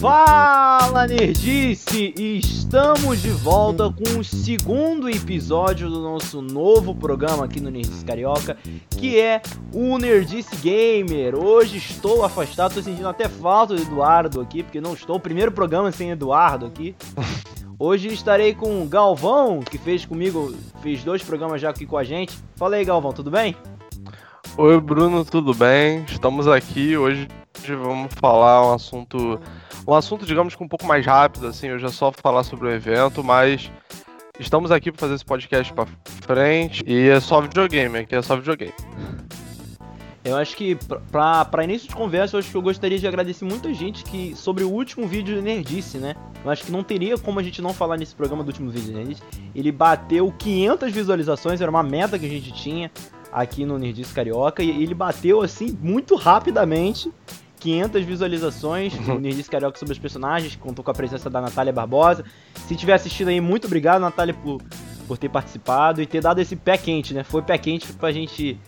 Fala Nerdice! Estamos de volta com o segundo episódio do nosso novo programa aqui no Nerdice Carioca, que é o Nerdice Gamer. Hoje estou afastado, estou sentindo até falta do Eduardo aqui, porque não estou. Primeiro programa sem Eduardo aqui. Hoje estarei com o Galvão, que fez comigo, fez dois programas já aqui com a gente. Fala aí, Galvão, tudo bem? Oi, Bruno, tudo bem? Estamos aqui hoje. Vamos falar um assunto, um assunto, digamos que um pouco mais rápido, assim. Hoje é só falar sobre o evento, mas estamos aqui para fazer esse podcast para frente e é só videogame, aqui é só videogame. Eu acho que, para início de conversa, eu acho que eu gostaria de agradecer muita gente que sobre o último vídeo de Nerdice, né? Eu acho que não teria como a gente não falar nesse programa do último vídeo de Nerdice. Ele bateu 500 visualizações, era uma meta que a gente tinha aqui no Nerdice Carioca, e ele bateu, assim, muito rapidamente. 500 visualizações no Nerdice Carioca sobre os personagens, contou com a presença da Natália Barbosa. Se tiver assistido aí, muito obrigado, Natália, por, por ter participado e ter dado esse pé quente, né? Foi pé quente pra gente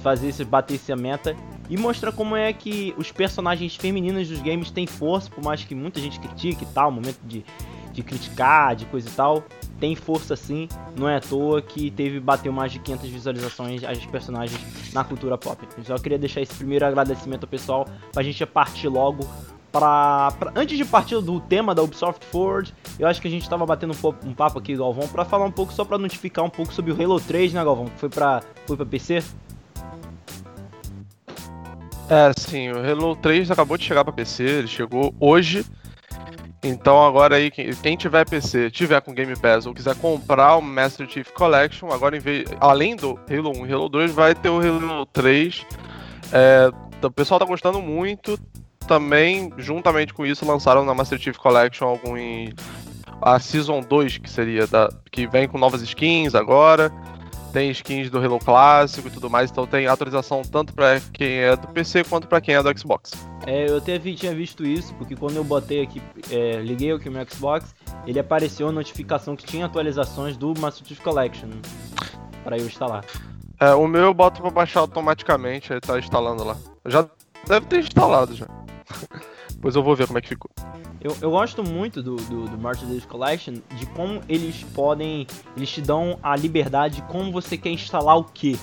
fazer esse, bater essa meta e mostrar como é que os personagens femininos dos games têm força, por mais que muita gente critique e tal, momento de, de criticar, de coisa e tal, tem força sim, não é à toa que teve bateu mais de 500 visualizações as personagens na cultura pop. Só queria deixar esse primeiro agradecimento ao pessoal pra gente partir logo Pra, pra, antes de partir do tema da Ubisoft Forward, eu acho que a gente tava batendo um, um papo aqui, Galvão, para falar um pouco, só para notificar um pouco sobre o Halo 3, né, Galvão? Foi pra, foi pra PC. É, sim, o Halo 3 acabou de chegar para PC, ele chegou hoje. Então agora aí, quem tiver PC, tiver com Game Pass ou quiser comprar o Master Chief Collection, agora em vez, além do Halo 1 e Halo 2, vai ter o Halo 3. É, o pessoal tá gostando muito. Também, juntamente com isso, lançaram na Master Chief Collection algum a Season 2, que seria da que vem com novas skins agora tem skins do Halo clássico e tudo mais, então tem atualização tanto para quem é do PC quanto para quem é do Xbox. É, eu até vi, tinha visto isso, porque quando eu botei aqui, é, liguei aqui o meu Xbox, ele apareceu a notificação que tinha atualizações do Master Chief Collection para eu instalar. É, o meu eu boto para baixar automaticamente, ele tá instalando lá. Já deve ter instalado já. Depois eu vou ver como é que ficou. Eu, eu gosto muito do, do, do Master Chief Collection, de como eles podem. Eles te dão a liberdade de como você quer instalar o que.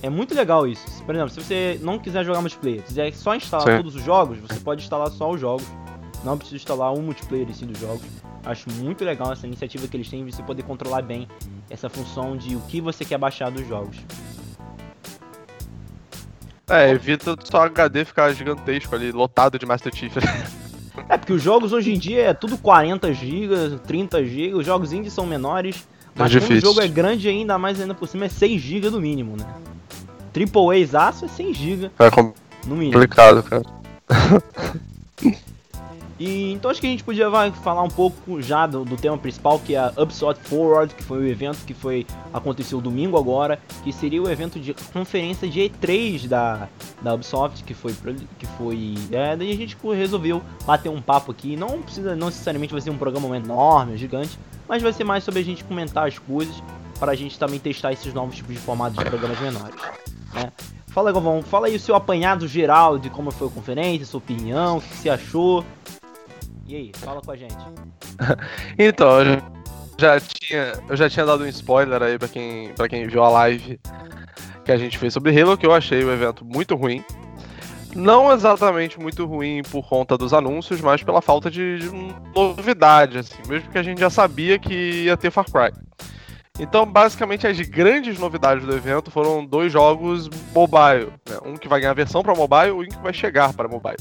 É muito legal isso. Por exemplo, se você não quiser jogar multiplayer, quiser só instalar Sim. todos os jogos, você pode instalar só os jogos. Não precisa instalar um multiplayer em si dos jogos. Acho muito legal essa iniciativa que eles têm de você poder controlar bem essa função de o que você quer baixar dos jogos. É, evita só HD ficar gigantesco ali, lotado de Master Chief. é, porque os jogos hoje em dia é tudo 40 GB, 30 GB, os jogos indies são menores, mas é quando o jogo é grande ainda mais ainda por cima é 6 GB no mínimo, né? Triple A aço é 100 GB. É complicado, cara. E então acho que a gente podia vai, falar um pouco já do, do, tema principal, que é a Ubisoft Forward, que foi o evento que foi aconteceu domingo agora, que seria o evento de conferência de E3 da, da Ubisoft, que foi que foi, é, daí a gente resolveu bater um papo aqui, não precisa não necessariamente vai ser um programa enorme, gigante, mas vai ser mais sobre a gente comentar as coisas para a gente também testar esses novos tipos de formatos de programas menores, né? Fala, Galvão, fala aí o seu apanhado geral de como foi a conferência, sua opinião, o que você achou, e aí, fala com a gente. então, eu já tinha, eu já tinha dado um spoiler aí para quem, pra quem viu a live que a gente fez sobre Halo, que eu achei o evento muito ruim. Não exatamente muito ruim por conta dos anúncios, mas pela falta de, de novidade, assim, mesmo que a gente já sabia que ia ter Far Cry. Então, basicamente, as grandes novidades do evento foram dois jogos mobile. Né? Um que vai ganhar versão para mobile e um que vai chegar para mobile.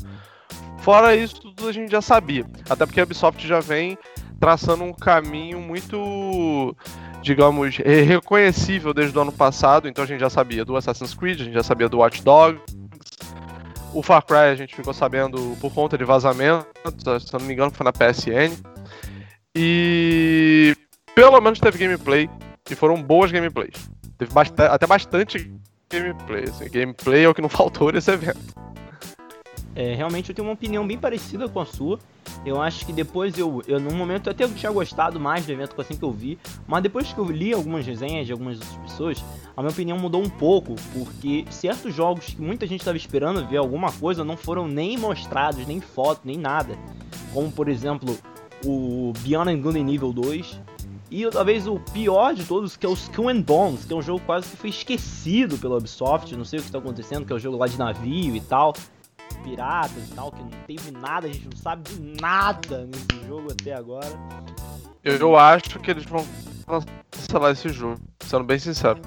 Fora isso, tudo a gente já sabia. Até porque a Ubisoft já vem traçando um caminho muito, digamos, reconhecível desde o ano passado. Então a gente já sabia do Assassin's Creed, a gente já sabia do Watch Dogs. O Far Cry a gente ficou sabendo por conta de vazamento, se não me engano foi na PSN. E pelo menos teve gameplay, e foram boas gameplays. Teve bast até bastante gameplay. Assim. Gameplay é o que não faltou nesse evento. É, realmente eu tenho uma opinião bem parecida com a sua. Eu acho que depois eu, eu no momento eu até tinha gostado mais do evento assim que eu vi, mas depois que eu li algumas resenhas de algumas outras pessoas, a minha opinião mudou um pouco, porque certos jogos que muita gente estava esperando ver alguma coisa não foram nem mostrados, nem foto, nem nada. Como por exemplo, o Beyond Good Nível 2, e talvez o pior de todos, que é o Skull and Bones, que é um jogo quase que foi esquecido pela Ubisoft, não sei o que está acontecendo, que é o um jogo lá de navio e tal, piratas e tal, que não teve nada, a gente não sabe de nada nesse jogo até agora. Eu, eu acho que eles vão cancelar esse jogo, sendo bem sincero.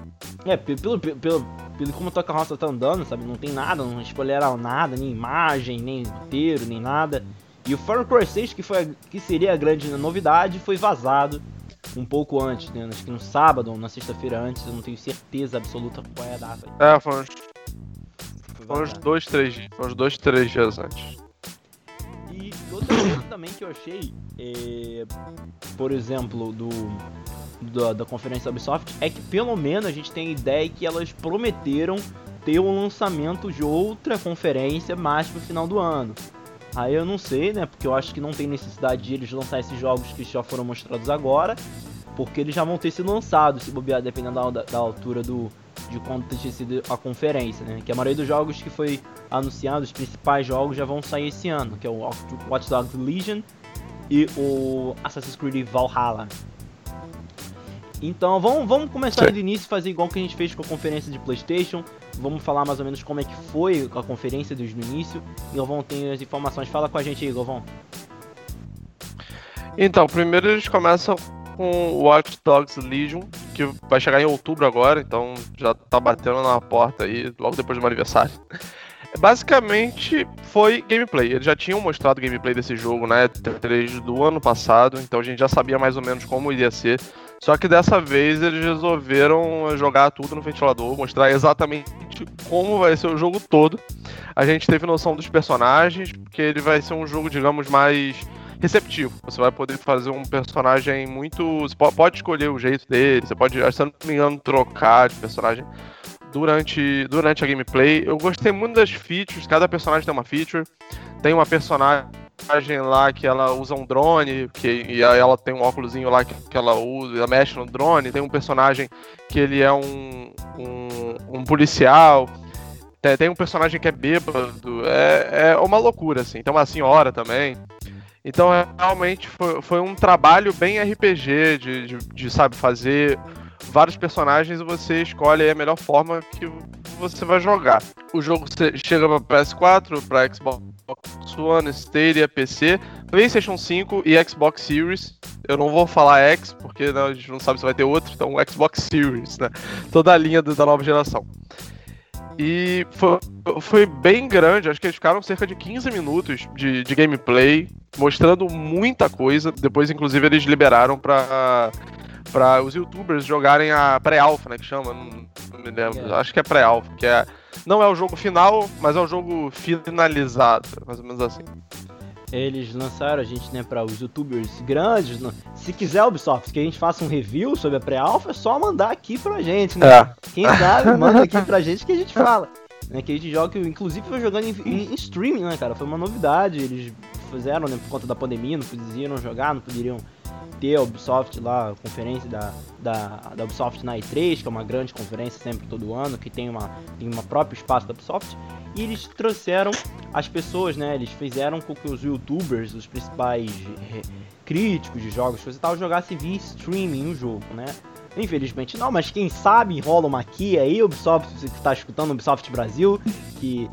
É, pelo, pelo, pelo, pelo como a tua carroça tá andando, sabe, não tem nada, não spoileram nada, nem imagem, nem roteiro, nem nada. E o Far Cry 6, que, foi, que seria a grande novidade, foi vazado um pouco antes, né? Acho que no sábado ou na sexta-feira antes, eu não tenho certeza absoluta qual é a data. É, foi foi uns dois, três dias. Uns dois, três dias antes. E outra coisa também que eu achei, é, por exemplo, do, da, da conferência da Ubisoft, é que pelo menos a gente tem a ideia que elas prometeram ter o um lançamento de outra conferência mais pro final do ano. Aí eu não sei, né? Porque eu acho que não tem necessidade de eles lançar esses jogos que já foram mostrados agora. Porque eles já vão ter sido lançados, se bobear, dependendo da, da altura do, de quando ter sido a conferência, né? Que a maioria dos jogos que foi anunciado, os principais jogos já vão sair esse ano, que é o Watch Dogs Legion e o Assassin's Creed Valhalla. Então vamos, vamos começar do início fazer igual que a gente fez com a conferência de Playstation. Vamos falar mais ou menos como é que foi a conferência desde o início. E Galvão tem as informações. Fala com a gente aí, Galvão. Então, primeiro eles começam com o Watch Dogs Legion, que vai chegar em outubro agora, então já tá batendo na porta aí, logo depois do meu aniversário. Basicamente foi gameplay. Eles já tinham mostrado gameplay desse jogo, né? 3 do ano passado, então a gente já sabia mais ou menos como iria ser. Só que dessa vez eles resolveram jogar tudo no ventilador, mostrar exatamente como vai ser o jogo todo. A gente teve noção dos personagens, porque ele vai ser um jogo, digamos, mais receptivo. Você vai poder fazer um personagem muito. Você pode escolher o jeito dele, você pode, se não me engano, trocar de personagem durante, durante a gameplay. Eu gostei muito das features, cada personagem tem uma feature. Tem uma personagem lá que ela usa um drone, que, e ela tem um óculosinho lá que, que ela usa, ela mexe no drone. Tem um personagem que ele é um, um, um policial. Tem, tem, um personagem que é bêbado. É, é uma loucura, assim. Tem uma senhora também. Então, realmente, foi, foi um trabalho bem RPG de, de, de sabe, fazer vários personagens e você escolhe a melhor forma que você vai jogar. O jogo chega para PS4, para Xbox One, Stadia, PC, PlayStation 5 e Xbox Series. Eu não vou falar X, porque né, a gente não sabe se vai ter outro, então Xbox Series, né? Toda a linha da nova geração. E foi, foi bem grande, acho que eles ficaram cerca de 15 minutos de, de gameplay, mostrando muita coisa. Depois, inclusive, eles liberaram para para os youtubers jogarem a pré-alpha, né, que chama, não, não me lembro, é. acho que é pré-alpha, que é não é o jogo final, mas é o jogo finalizado, mais ou menos assim. Eles lançaram a gente, né, para os youtubers grandes. Se quiser, Ubisoft, que a gente faça um review sobre a pré-alpha, é só mandar aqui pra gente, né? É. Quem sabe, manda aqui pra gente que a gente fala. Né, que a gente joga, inclusive foi jogando em, em, em streaming, né, cara? Foi uma novidade. Eles fizeram, né, por conta da pandemia, não podiam jogar, não poderiam ter a Ubisoft lá, a conferência da, da, da Ubisoft na E3, que é uma grande conferência sempre todo ano, que tem uma, tem uma próprio espaço da Ubisoft, e eles trouxeram as pessoas, né? Eles fizeram com que os youtubers, os principais críticos de jogos e tal, jogassem via streaming o jogo, né? Infelizmente não, mas quem sabe rola uma aqui aí, Ubisoft, você que está escutando Ubisoft Brasil, que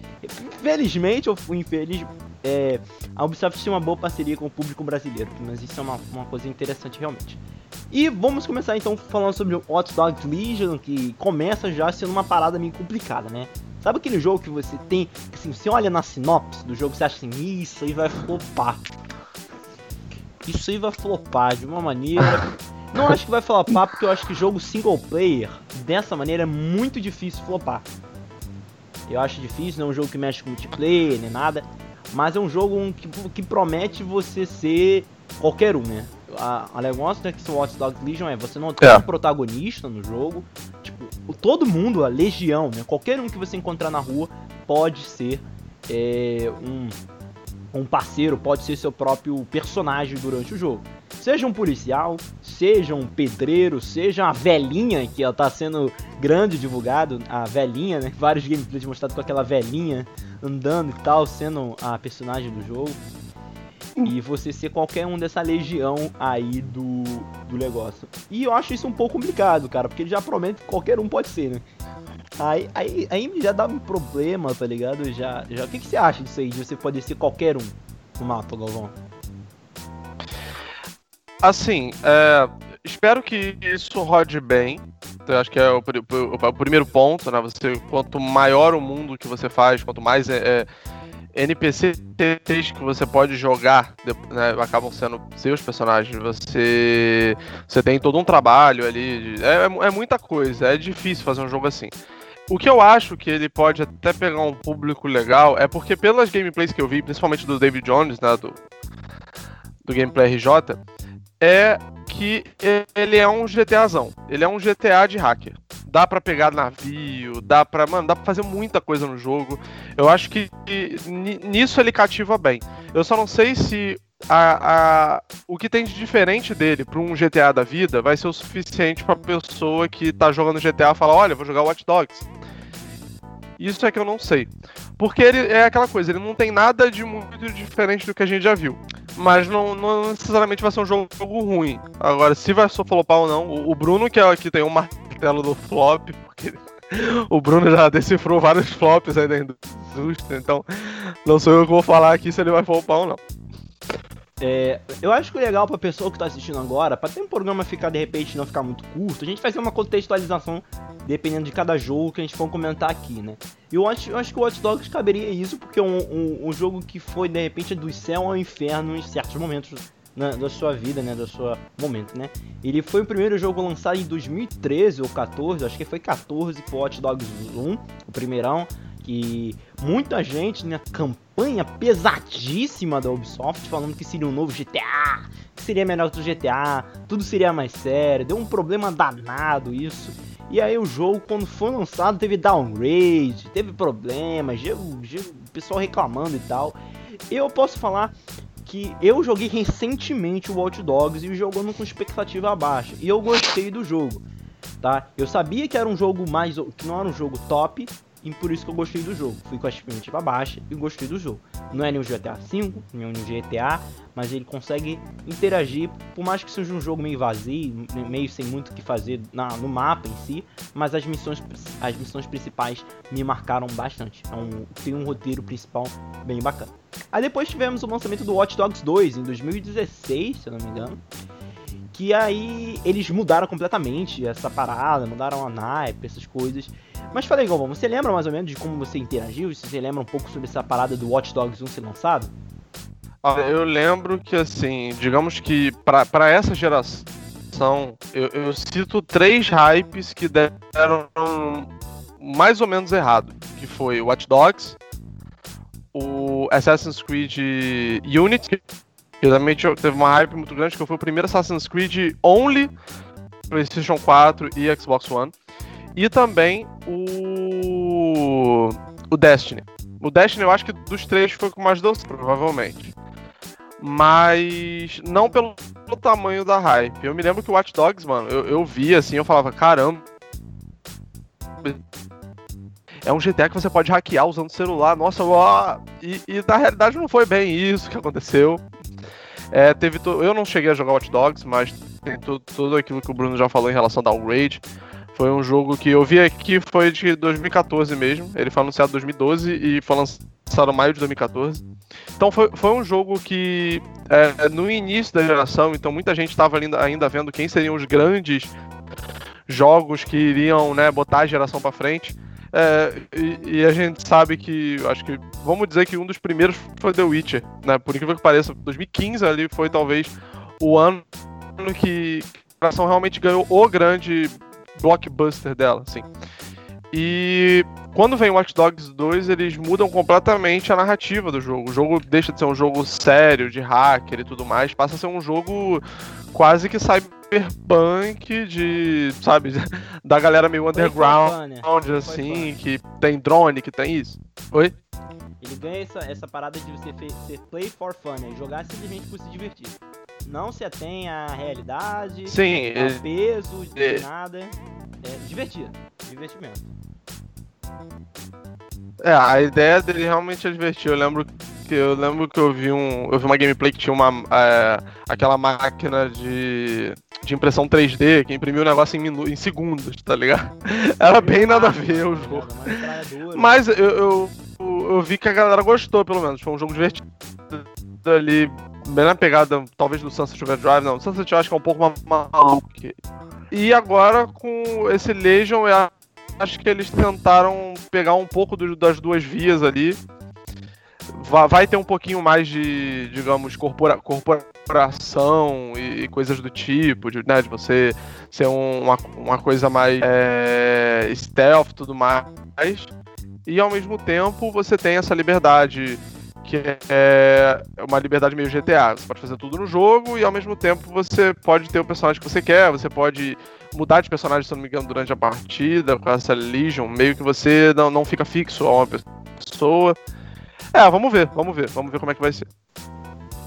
felizmente ou infeliz, é, a Ubisoft tinha uma boa parceria com o público brasileiro, mas isso é uma, uma coisa interessante realmente. E vamos começar então falando sobre o Hot Dogs Legion, que começa já sendo uma parada meio complicada, né? Sabe aquele jogo que você tem, assim, você olha na sinopse do jogo, você acha assim, isso aí vai flopar. Isso aí vai flopar de uma maneira. Não acho que vai flopar porque eu acho que jogo single player dessa maneira é muito difícil flopar. Eu acho difícil, não é um jogo que mexe com multiplayer nem nada. Mas é um jogo que, que promete você ser qualquer um, né? A, a negócio da que Watch Dogs Legion é você não tem é. um protagonista no jogo. Tipo, todo mundo, a legião, né? Qualquer um que você encontrar na rua pode ser é, um, um parceiro, pode ser seu próprio personagem durante o jogo. Seja um policial, seja um pedreiro, seja uma velhinha, que ela tá sendo grande divulgado, a velhinha, né? Vários gameplays mostrados com aquela velhinha andando e tal, sendo a personagem do jogo. E você ser qualquer um dessa legião aí do, do negócio. E eu acho isso um pouco complicado, cara, porque ele já promete que qualquer um pode ser, né? Aí, aí, aí já dá um problema, tá ligado? Já, já... O que, que você acha disso aí, de você poder ser qualquer um no mapa, Galvão? Assim, é, espero que isso rode bem. Eu acho que é o, o, o, primeiro ponto, né? Você, quanto maior o mundo que você faz, quanto mais é, é, NPCs que você pode jogar, né, acabam sendo seus personagens. Você, você tem todo um trabalho ali. É, é, é muita coisa. É difícil fazer um jogo assim. O que eu acho que ele pode até pegar um público legal é porque pelas gameplays que eu vi, principalmente do David Jones, né, do, do Gameplay RJ, é que ele é um GTAzão. Ele é um GTA de hacker. Dá para pegar navio, dá pra. Mano, dá pra fazer muita coisa no jogo. Eu acho que nisso ele cativa bem. Eu só não sei se a, a, o que tem de diferente dele para um GTA da vida vai ser o suficiente para pessoa que tá jogando GTA falar: olha, vou jogar Watch Dogs. Isso é que eu não sei. Porque ele é aquela coisa, ele não tem nada de muito diferente do que a gente já viu. Mas não, não necessariamente vai ser um jogo, ruim. Agora, se vai só flopar ou não, o, o Bruno, que é aqui tem o um martelo do flop, porque o Bruno já decifrou vários flops aí da indústria, então não sou eu que vou falar aqui se ele vai flopar ou não. É, eu acho que o legal pra pessoa que tá assistindo agora, pra ter um programa ficar de repente não ficar muito curto, a gente fazer uma contextualização dependendo de cada jogo que a gente for comentar aqui, né? E eu acho, eu acho que o Watch Dogs caberia isso, porque é um, um, um jogo que foi de repente do céu ao inferno em certos momentos na, da sua vida, né? Do seu momento, né? Ele foi o primeiro jogo lançado em 2013 ou 14, acho que foi 14 pro Watch Dogs 1, o primeirão que muita gente, né, campanha pesadíssima da Ubisoft falando que seria um novo GTA, que seria melhor que o GTA, tudo seria mais sério, deu um problema danado isso. E aí o jogo, quando foi lançado, teve downgrade, teve problemas, o pessoal reclamando e tal. Eu posso falar que eu joguei recentemente o Watch Dogs e jogando com expectativa baixa. E eu gostei do jogo, tá? Eu sabia que era um jogo mais... que não era um jogo top, e por isso que eu gostei do jogo. Fui com a expectativa baixa e gostei do jogo. Não é nenhum GTA V, nenhum GTA, mas ele consegue interagir, por mais que seja um jogo meio vazio, meio sem muito o que fazer na, no mapa em si, mas as missões, as missões principais me marcaram bastante. É um, tem um roteiro principal bem bacana. Aí depois tivemos o lançamento do Watch Dogs 2 em 2016, se eu não me engano que aí eles mudaram completamente essa parada, mudaram a naipe, essas coisas. Mas falei, Galvão, você lembra mais ou menos de como você interagiu? Você lembra um pouco sobre essa parada do Watch Dogs 1 ser lançado? eu lembro que, assim, digamos que para essa geração, eu, eu, cito três hypes que deram mais ou menos errado. Que foi Watch Dogs, o Assassin's Creed Unity, Realmente teve uma hype muito grande, que foi o primeiro Assassin's Creed only PlayStation 4 e Xbox One. E também o. O Destiny. O Destiny eu acho que dos três foi o que mais deu provavelmente. Mas não pelo, pelo, tamanho da hype. Eu me lembro que o Watch Dogs, mano, eu, eu vi assim, eu falava, caramba. É um GTA que você pode hackear usando o celular, nossa, ó. E, e na realidade não foi bem isso que aconteceu. É, teve to... Eu não cheguei a jogar Watch Dogs, mas tem tudo aquilo que o Bruno já falou em relação ao downgrade. Foi um jogo que eu vi aqui, foi de 2014 mesmo. Ele foi anunciado em 2012 e foi lançado em maio de 2014. Então foi, foi um jogo que, é, no início da geração, então muita gente estava ainda, ainda vendo quem seriam os grandes jogos que iriam né, botar a geração para frente. É, e, e, a gente sabe que, acho que, vamos dizer que um dos primeiros foi The Witcher, né? Por incrível que pareça, 2015 ali foi talvez o ano que a geração realmente ganhou o grande blockbuster dela, assim. E quando vem Watch Dogs 2, eles mudam completamente a narrativa do jogo. O jogo deixa de ser um jogo sério, de hacker e tudo mais, passa a ser um jogo quase que cyberpunk de, sabe, da galera meio underground, assim, que tem drone, que tem isso. Oi? Ele ganha essa, essa parada de você ser play for fun, né? Jogar simplesmente por se divertir. Não se atém à realidade, Sim, ao ele- peso, de ele- nada. É divertir. Divertimento. É, a ideia dele realmente é divertir. Eu lembro que eu lembro que eu vi um, eu vi uma gameplay que tinha uma é, aquela máquina de, de impressão 3D que imprimiu o negócio em, minu, em segundos, tá ligado? Era bem nada a ver o jogo. Mas eu, eu, eu vi que a galera gostou, pelo menos. Foi um jogo divertido ali, bem na pegada, talvez do Sunset Overdrive. Não, Sunset eu acho que é um pouco ma- maluco. E agora, com esse Legion, eu acho que eles tentaram pegar um pouco do- das duas vias ali. Va- Vai ter um pouquinho mais de, digamos, corpora, corporação e, e coisas do tipo, de, né, de você ser um- uma, uma coisa mais é, stealth e tudo mais. E ao mesmo tempo você tem essa liberdade que é uma liberdade meio GTA. Você pode fazer tudo no jogo e ao mesmo tempo você pode ter o personagem que você quer, você pode mudar de personagem, se não me engano, durante a partida, com essa Legion, meio que você não, não fica fixo a uma pessoa. É, vamos ver, vamos ver, vamos ver como é que vai ser.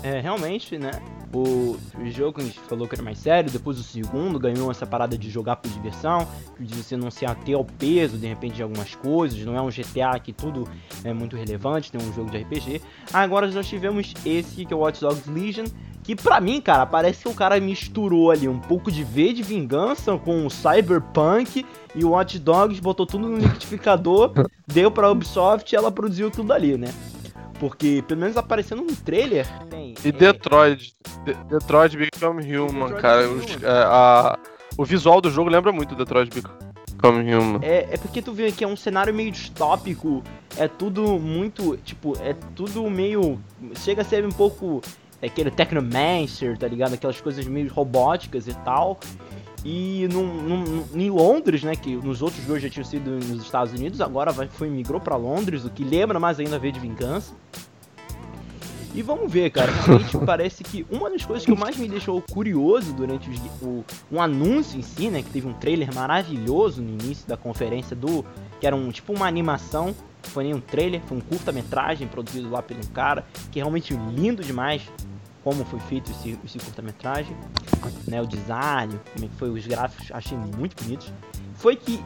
É, realmente, né? O, o jogo que a gente falou que era mais sério, depois o segundo ganhou essa parada de jogar por diversão, de você não se ater ao peso, de repente, de algumas coisas, não é um GTA que tudo é muito relevante, tem um jogo de RPG. Agora nós tivemos esse que é o Watch Dogs Legion, que pra mim, cara, parece que o cara misturou ali um pouco de V de vingança com o Cyberpunk e o Watch Dogs, botou tudo no liquidificador, deu pra Ubisoft e ela produziu tudo ali, né? Porque, pelo menos aparecendo no trailer, tem. E é, Detroit, De- Detroit Become Human, Detroit cara. Become os- Human. é, a- o visual do jogo lembra muito Detroit Become Human. É, é porque tu vê que é um cenário meio distópico, é tudo muito, tipo, é tudo meio, chega a ser um pouco é, aquele Technomancer, tá ligado? Aquelas coisas meio robóticas e tal. E num, num- em Londres, né, que nos outros jogos já tinham sido nos Estados Unidos, agora vai, foi migrou pra Londres, o que lembra mais ainda V de Vingança. E vamos ver, cara, realmente parece que uma das coisas que mais me deixou curioso durante os, o, um anúncio em si, né, que teve um trailer maravilhoso no início da conferência do, que era um tipo uma animação, foi nem um trailer, foi um curta-metragem produzido lá um cara, que é realmente lindo demais como foi feito esse, esse curta-metragem, né, o design, como é foi os gráficos, achei muito bonitos. Foi que,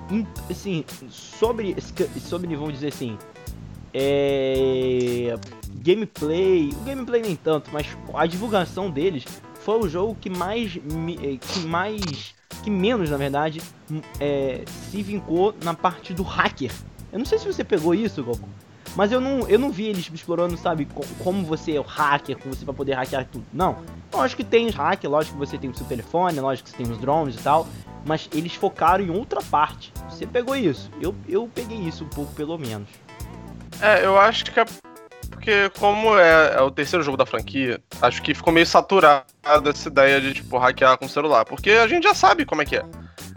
assim, sobre, sobre, vamos dizer assim, é, gameplay, o gameplay nem tanto, mas a divulgação deles foi o jogo que mais, eh, que mais, que menos na verdade, é, se vincou na parte do hacker. Eu não sei se você pegou isso, Goku, mas eu não, eu não vi eles explorando, sabe, co- como você é o hacker, como você vai poder hackear tudo. Não, lógico que tem os hackers, lógico que você tem o seu telefone, lógico que você tem os drones e tal, mas eles focaram em outra parte. Você pegou isso? Eu, eu peguei isso um pouco, pelo menos. É, eu acho que é porque, como é, é o terceiro jogo da franquia, acho que ficou meio saturada essa ideia de, tipo, hackear com celular. Porque a gente já sabe como é que é.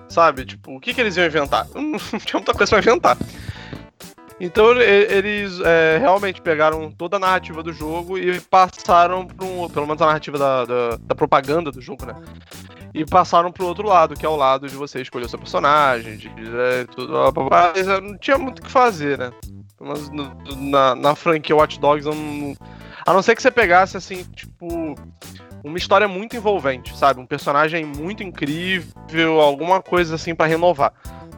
Sabe? Tipo, o que, que eles iam inventar? Não tinha muita coisa pra inventar. Então eles é, realmente pegaram toda a narrativa do jogo e passaram para um. Pelo menos a narrativa da, da, da propaganda do jogo, né? E passaram pro outro lado, que é o lado de você escolher seu personagem, de é, tudo. Mas é, não tinha muito o que fazer, né? Menos no- na, na franquia Watch Dogs, eu não, a não ser que você pegasse, assim, tipo, uma história muito envolvente, sabe? Um personagem muito incrível, alguma coisa assim pra renovar.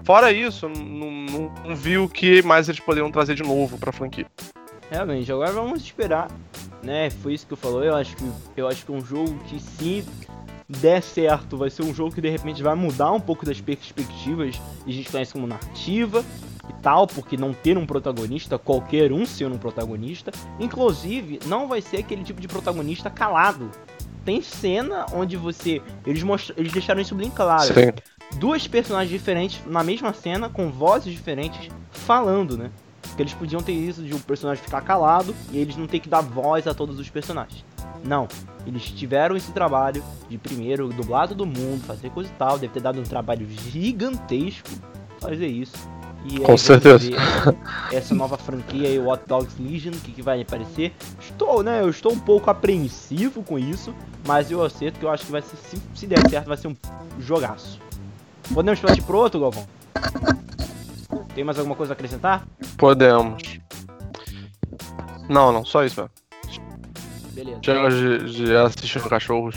Fora isso, não, não, não vi o que mais eles poderiam trazer de novo pra franquia. Realmente, agora vamos esperar, né? Foi isso que eu falou. Eu acho que eu acho que é um jogo que se der certo, vai ser um jogo que de repente vai mudar um pouco das perspectivas que a gente conhece como narrativa e tal, porque não ter um protagonista, qualquer um ser um protagonista, inclusive não vai ser aquele tipo de protagonista calado. Tem cena onde você eles mostram, eles deixaram isso bem claro Sim. Duas personagens diferentes na mesma cena, com vozes diferentes, falando, né? Porque eles podiam ter isso de um personagem ficar calado e eles não ter que dar voz a todos os personagens. Não, eles tiveram esse trabalho de primeiro dublar todo mundo, fazer coisa e tal, deve ter dado um trabalho gigantesco fazer isso. E Com certeza. Essa nova franquia aí, o Hot Dogs Legion, o que, que vai aparecer. Estou, né? Eu estou um pouco apreensivo com isso, mas eu aceito que eu acho que vai ser, se, se der certo, vai ser um jogaço. Podemos partir pro outro, Galvão? Tem mais alguma coisa a acrescentar? Podemos. Não, não, só isso, mano. Beleza. Chega de, de assistir cachorros.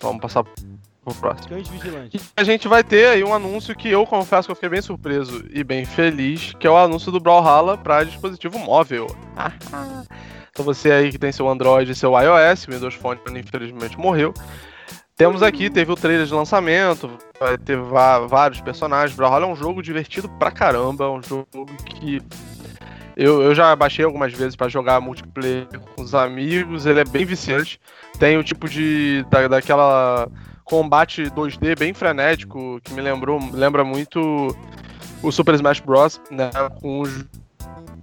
Vamos passar pro próximo. Cães vigilantes. A gente vai ter aí um anúncio que eu confesso que eu fiquei bem surpreso e bem feliz, que é o anúncio do Brawlhalla para dispositivo móvel. então você aí que tem seu Android e seu iOS, o Windows Phone infelizmente morreu. Temos aqui, teve o trailer de lançamento, vai ter vários personagens. Brawlhalla é um jogo divertido pra caramba, é um jogo que eu, eu já baixei algumas vezes para jogar multiplayer com os amigos, ele é bem viciante. Tem o tipo de. Da, daquela combate 2D bem frenético, que me lembrou, lembra muito o Super Smash Bros, né? Com os,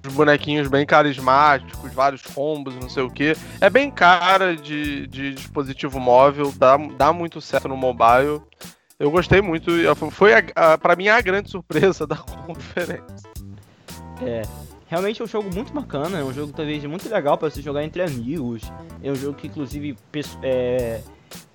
os bonequinhos bem carismáticos, vários combos, não sei o que. É bem cara de, de dispositivo móvel, dá, dá muito certo no mobile. Eu gostei muito, foi a, a, pra mim a grande surpresa da conferência. É, realmente é um jogo muito bacana, é um jogo talvez muito legal para se jogar entre amigos. É um jogo que inclusive é,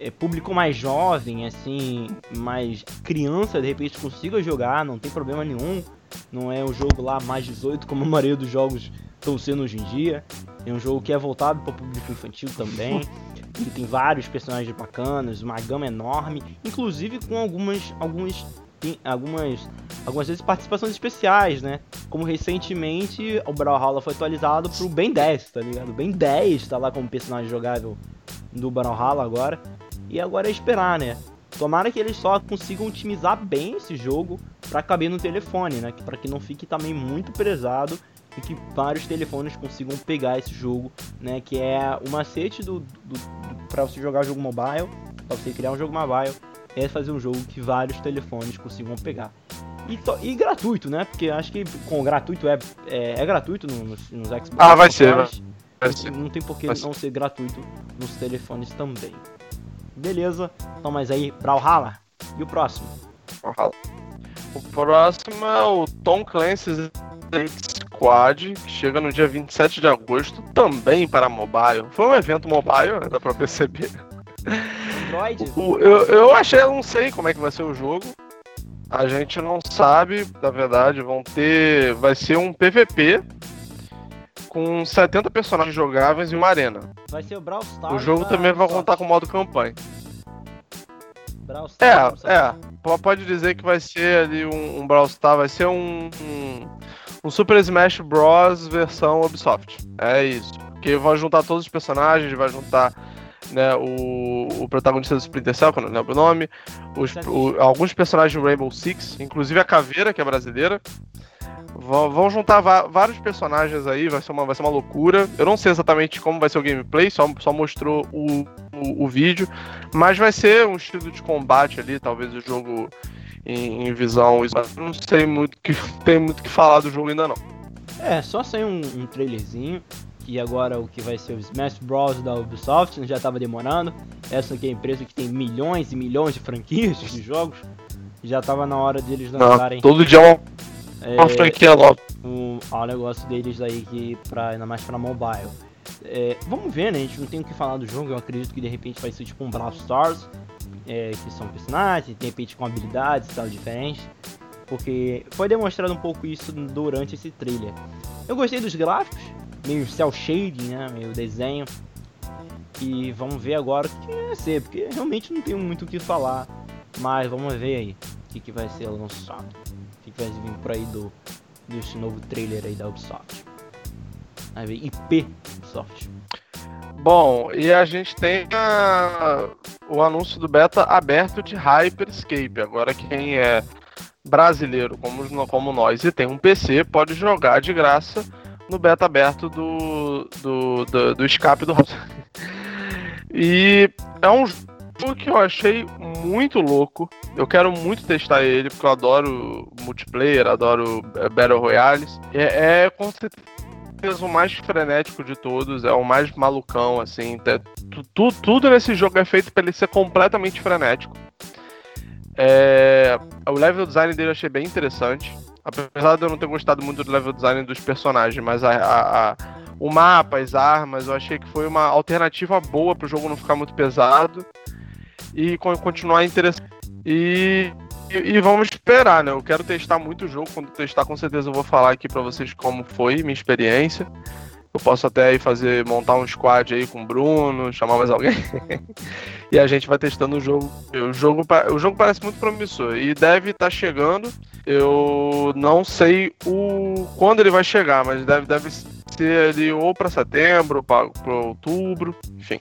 é, público mais jovem, assim, mais criança, de repente consiga jogar, não tem problema nenhum. Não é um jogo lá mais 18 como a maioria dos jogos estão sendo hoje em dia. É um jogo que é voltado para o público infantil também. Ele tem vários personagens bacanas, uma gama enorme, inclusive com algumas, algumas algumas, algumas vezes participações especiais, né? Como recentemente o Brawlhalla foi atualizado pro Ben 10, tá ligado? Ben 10 tá lá como personagem jogável do Brawlhalla agora. E agora é esperar, né? Tomara que eles só consigam otimizar bem esse jogo para caber no telefone, né? Para que não fique também muito pesado e que vários telefones consigam pegar esse jogo, né? Que é o macete do, do, do para você jogar jogo mobile, para você criar um jogo mobile é fazer um jogo que vários telefones consigam pegar. E, to, e gratuito, né? Porque acho que com gratuito é, é, é gratuito nos, nos Xbox. Ah, vai ser, vai ser. Não tem por que não ser. ser gratuito nos telefones também. Beleza, então mas aí, Brawlhalla. E o próximo? Brawlhalla. O próximo é o Tom Clancy's Squad, que chega no dia 27 de agosto, também para mobile. Foi um evento mobile, né, dá pra perceber. Android? O, eu, eu achei, eu não sei como é que vai ser o jogo. A gente não sabe, na verdade, vão ter. Vai ser um PVP com 70 personagens jogáveis em uma arena. Vai ser o Brawl Stars. O jogo também vai contar com modo campanha. Brawl Stars, é, é. Pode dizer que vai ser ali um, um Brawl Stars, vai ser um, um, um Super Smash Bros. versão Ubisoft. É isso. Que vai juntar todos os personagens, vai juntar né, o, o protagonista do Splinter Cell, que eu não lembro o nome, os, o, alguns personagens do Rainbow Six, inclusive a Caveira, que é brasileira. Vão, juntar vários personagens aí, vai ser, uma, vai ser uma loucura. Eu não sei exatamente como vai ser o gameplay, só, só mostrou o, o, o vídeo, mas vai ser um estilo de combate ali, talvez o jogo em, em visão. Não sei muito que tem muito que falar do jogo ainda não. É, só sem um, um trailerzinho que agora o que vai ser o Smash Bros da Ubisoft, já estava demorando. Essa aqui é a empresa que tem milhões e milhões de franquias de jogos. Já estava na hora deles lançarem. todo dia uma, é, uma franquia o negócio deles aí que pra, ainda mais para mobile. É, vamos ver, né? A gente não tem o que falar do jogo. Eu acredito que de repente vai ser tipo um Brawl Stars, é, que são personagens, de repente com habilidades e tal diferentes. Porque foi demonstrado um pouco isso durante esse trailer. Eu gostei dos gráficos, meio cel shading, né? Meio desenho. E vamos ver agora o que vai ser, porque realmente não tenho muito o que falar. Mas vamos ver aí o que, que vai ser lançado. O que, que vai vir por aí do, desse novo trailer aí da Ubisoft. Vai ver IP Ubisoft. Bom, e a gente tem a, o anúncio do beta aberto de Hyperscape. Agora quem é brasileiro como, como nós e tem um PC pode jogar de graça no beta aberto do, do, do, do escape do E é um jogo que eu achei muito louco. Eu quero muito testar ele, porque eu adoro multiplayer, adoro é, Battle Royales. É, é com certeza o mais frenético de todos, é o mais malucão, assim. É, tu, tudo nesse jogo é feito para ele ser completamente frenético. É, o level design dele eu achei bem interessante. Apesar de eu não ter gostado muito do level design dos personagens, mas a, a, a, o mapa, as armas, eu achei que foi uma alternativa boa para o jogo não ficar muito pesado e continuar interessante. E, e, e, vamos esperar, né? Eu quero testar muito o jogo. Quando testar, com certeza eu vou falar aqui para vocês como foi minha experiência. Eu posso até aí fazer, montar um squad aí com o Bruno, chamar mais alguém. e a gente vai testando o jogo. O jogo, o jogo parece muito promissor e deve estar tá chegando. Eu não sei o quando ele vai chegar, mas deve, deve ser ali ou para setembro, para outubro, enfim.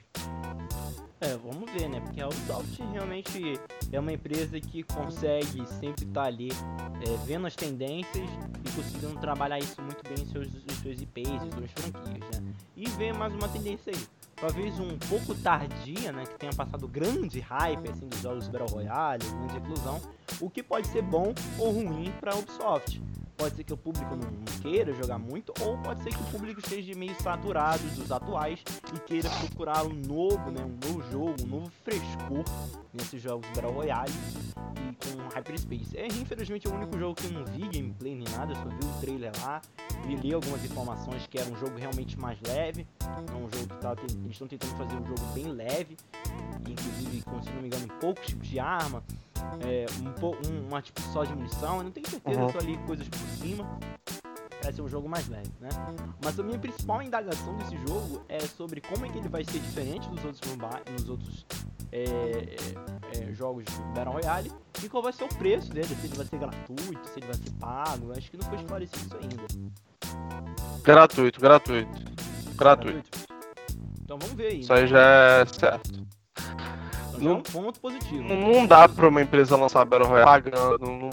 É, vamos ver, né? Porque a Ubisoft realmente é uma empresa que consegue sempre estar tá ali é, vendo as tendências e conseguindo trabalhar isso muito bem em seus, em seus IPs, em suas franquias, né? E ver mais uma tendência aí. Talvez um pouco tardia, né? Que tenha passado grande hype assim, dos jogos Battle Royale, grande inclusão, o que pode ser bom ou ruim para a Ubisoft. Pode ser que o público não, queira jogar muito, ou pode ser que o público esteja meio saturado dos atuais e queira procurar um novo, né, um novo jogo, um novo frescor nesses jogos Battle Royale e com Hyperspace. É, infelizmente, é o único jogo que eu não vi gameplay nem nada, só vi o trailer lá e li algumas informações que era um jogo realmente mais leve, é um jogo que tá, eles estão tentando fazer um jogo bem leve, inclusive, se não me engano, poucos tipos de arma, é, um, um, uma tipo só de munição, eu não tenho certeza, uhum. só ali coisas por cima. Vai ser um jogo mais leve, né? Mas a minha principal indagação desse jogo é sobre como é que ele vai ser diferente dos outros, nos outros é, é, é, jogos de Battle Royale e qual vai ser o preço dele, se ele vai ser gratuito, se ele vai ser pago. Acho que não foi esclarecido isso ainda. Gratuito, gratuito. Gratuito. Então vamos ver aí. Isso aí já é certo. Não, é um ponto positivo. Não, dá pra uma empresa lançar Battle Royale pagando. Não,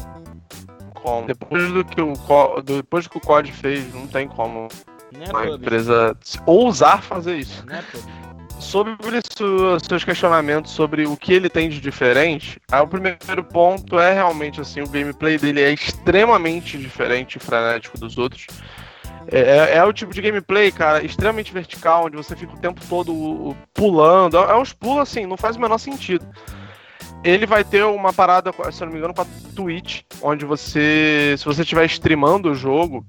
como. Depois do que o, depois que o COD fez, não tem como né, uma empresa ousar fazer isso. Né, sobre seus questionamentos sobre o que ele tem de diferente, aí o primeiro ponto é realmente assim, o gameplay dele é extremamente diferente e frenético dos outros. É, é, é, o tipo de gameplay, cara, extremamente vertical, onde você fica o tempo todo pulando. É, é uns pulos assim, não faz o menor sentido. Ele vai ter uma parada, se eu não me engano, com a Twitch, onde você, se você estiver streamando o jogo,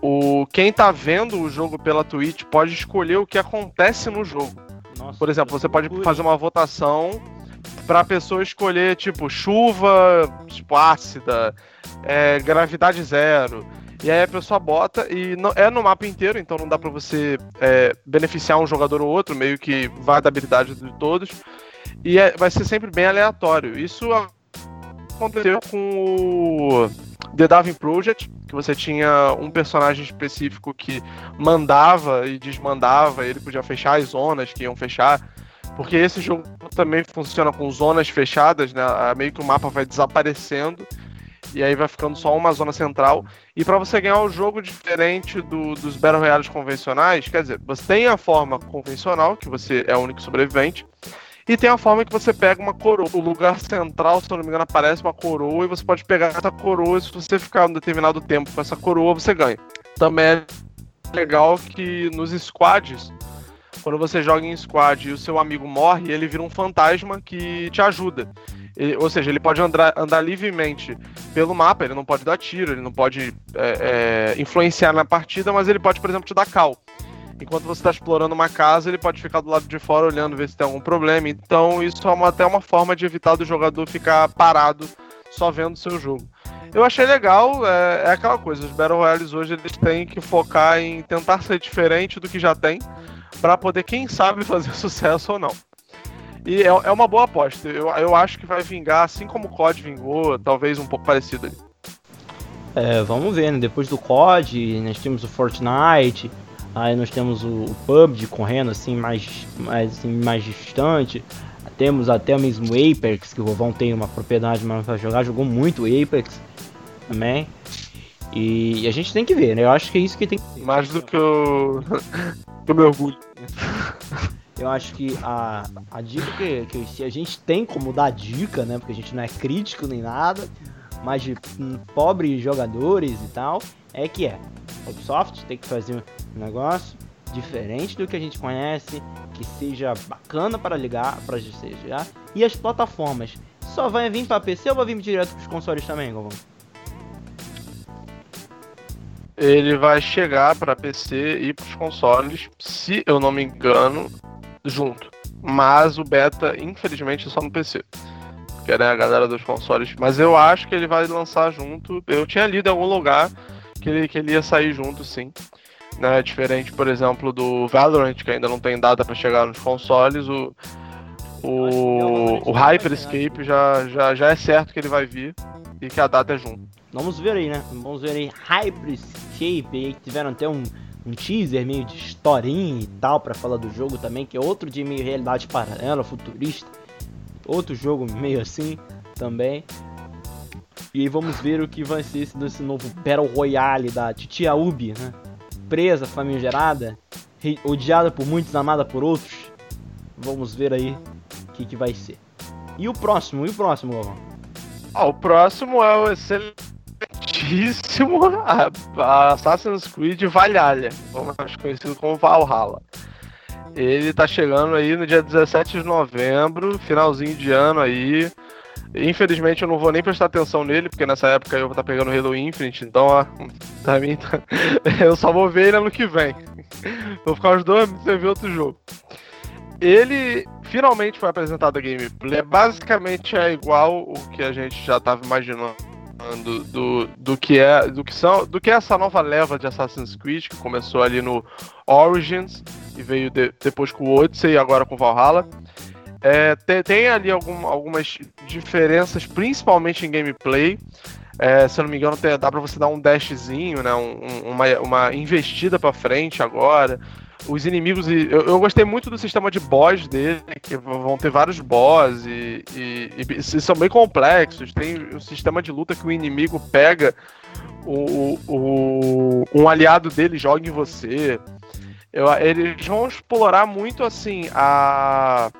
o quem tá vendo o jogo pela Twitch pode escolher o que acontece no jogo. Nossa, Por exemplo, você pode fazer uma votação para pessoa escolher tipo chuva, tipo ácida, é, gravidade zero. E aí a pessoa bota e não, é no mapa inteiro, então não dá para você é, beneficiar um jogador ou outro, meio que vai da habilidade de todos e é, vai ser sempre bem aleatório. Isso aconteceu com o The Davin Project, que você tinha um personagem específico que mandava e desmandava, ele podia fechar as zonas que iam fechar. Porque esse jogo também funciona com zonas fechadas, né? Meio que o mapa vai desaparecendo e aí vai ficando só uma zona central. E para você ganhar o jogo diferente do, dos Battle Royales convencionais, quer dizer, você tem a forma convencional, que você é o único sobrevivente, e tem a forma que você pega uma coroa. O lugar central, se eu não me engano, aparece uma coroa e você pode pegar essa coroa. E se você ficar um determinado tempo com essa coroa, você ganha. Também é legal que nos squads, quando você joga em squad e o seu amigo morre, ele vira um fantasma que te ajuda. Ele, ou seja, ele pode andar, andar, livremente pelo mapa, ele não pode dar tiro, ele não pode é, é, influenciar na partida, mas ele pode, por exemplo, te dar cal enquanto você está explorando uma casa, ele pode ficar do lado de fora olhando, ver se tem algum problema. Então, isso é uma, até uma forma de evitar do jogador ficar parado só vendo o seu jogo. Eu achei legal, é, é, aquela coisa, os Battle Royales hoje eles têm que focar em tentar ser diferente do que já tem, para poder, quem sabe, fazer sucesso ou não. E é, é uma boa aposta. Eu, eu acho que vai vingar, assim como o COD vingou, talvez um pouco parecido ali. É, vamos ver, né? Depois do COD, nós temos o Fortnite, Aí nós temos o, PUBG correndo assim mais, mais, assim, mais distante. Temos até o mesmo Apex, que o Vovão tem uma propriedade mais para jogar, jogou muito Apex também. E, a gente tem que ver, né? Eu acho que é isso que tem que ser. Mais do que o. do meu orgulho. Eu acho que a, a dica que, que a gente tem como dar dica, né? Porque a gente não é crítico nem nada, mas de hum, pobres jogadores e tal, é que é. Ubisoft tem que fazer um negócio diferente do que a gente conhece, que seja bacana para ligar, para jogar. E as plataformas, só vai vir para PC ou vai vir direto para os consoles também, Galvão? Ele vai chegar para PC e para os consoles, se eu não me engano, junto. Mas o beta, infelizmente, é só no PC. Que é né, a galera dos consoles. Mas eu acho que ele vai lançar junto. Eu tinha lido em algum lugar que ele, que ele ia sair junto, sim. né? Diferente, por exemplo, do Valorant, que ainda não tem data para chegar nos consoles, o, o, o Hyperscape já, já, já é certo que ele vai vir e que a data é junto. Vamos ver aí, né? Vamos ver aí Hyperscape aí, que tiveram até um, um teaser meio de historinha e tal para falar do jogo também, que é outro de meio realidade paralela, futurista. Outro jogo meio assim também. E vamos ver o que vai ser esse, desse novo Battle Royale da Titia Ubi, né? Presa, famigerada, odiada por muitos, amada por outros. Vamos ver aí o que, que vai ser. E o próximo? E o próximo, Galvão? Ah, o próximo é o excelentíssimo Assassin's Creed Valhalla, mais conhecido como Valhalla. Ele tá chegando aí no dia 17 de novembro, finalzinho de ano aí. Infelizmente eu não vou nem prestar atenção nele, porque nessa época eu vou estar tá pegando Halo Infinite, então ó, pra mim tá... eu só vou ver ele ano que vem. Vou ficar uns dois sem ver outro jogo. Ele finalmente foi apresentado a gameplay. Basicamente é igual o que a gente já estava imaginando do, do, do, que é do que são do que é essa nova leva de Assassin's Creed que começou ali no Origins e veio de, depois com o Odyssey e agora com Valhalla. É, tem, tem, ali algum, algumas diferenças, principalmente em gameplay. É, se eu não me engano, tem, dá pra você dar um dashzinho, né? Um, uma, uma investida pra frente agora. Os inimigos. Eu, eu, gostei muito do sistema de boss dele, que vão ter vários boss e, e, e, são bem complexos. Tem um sistema de luta que o inimigo pega o, o, um aliado dele joga em você. Eu, eles vão explorar muito assim a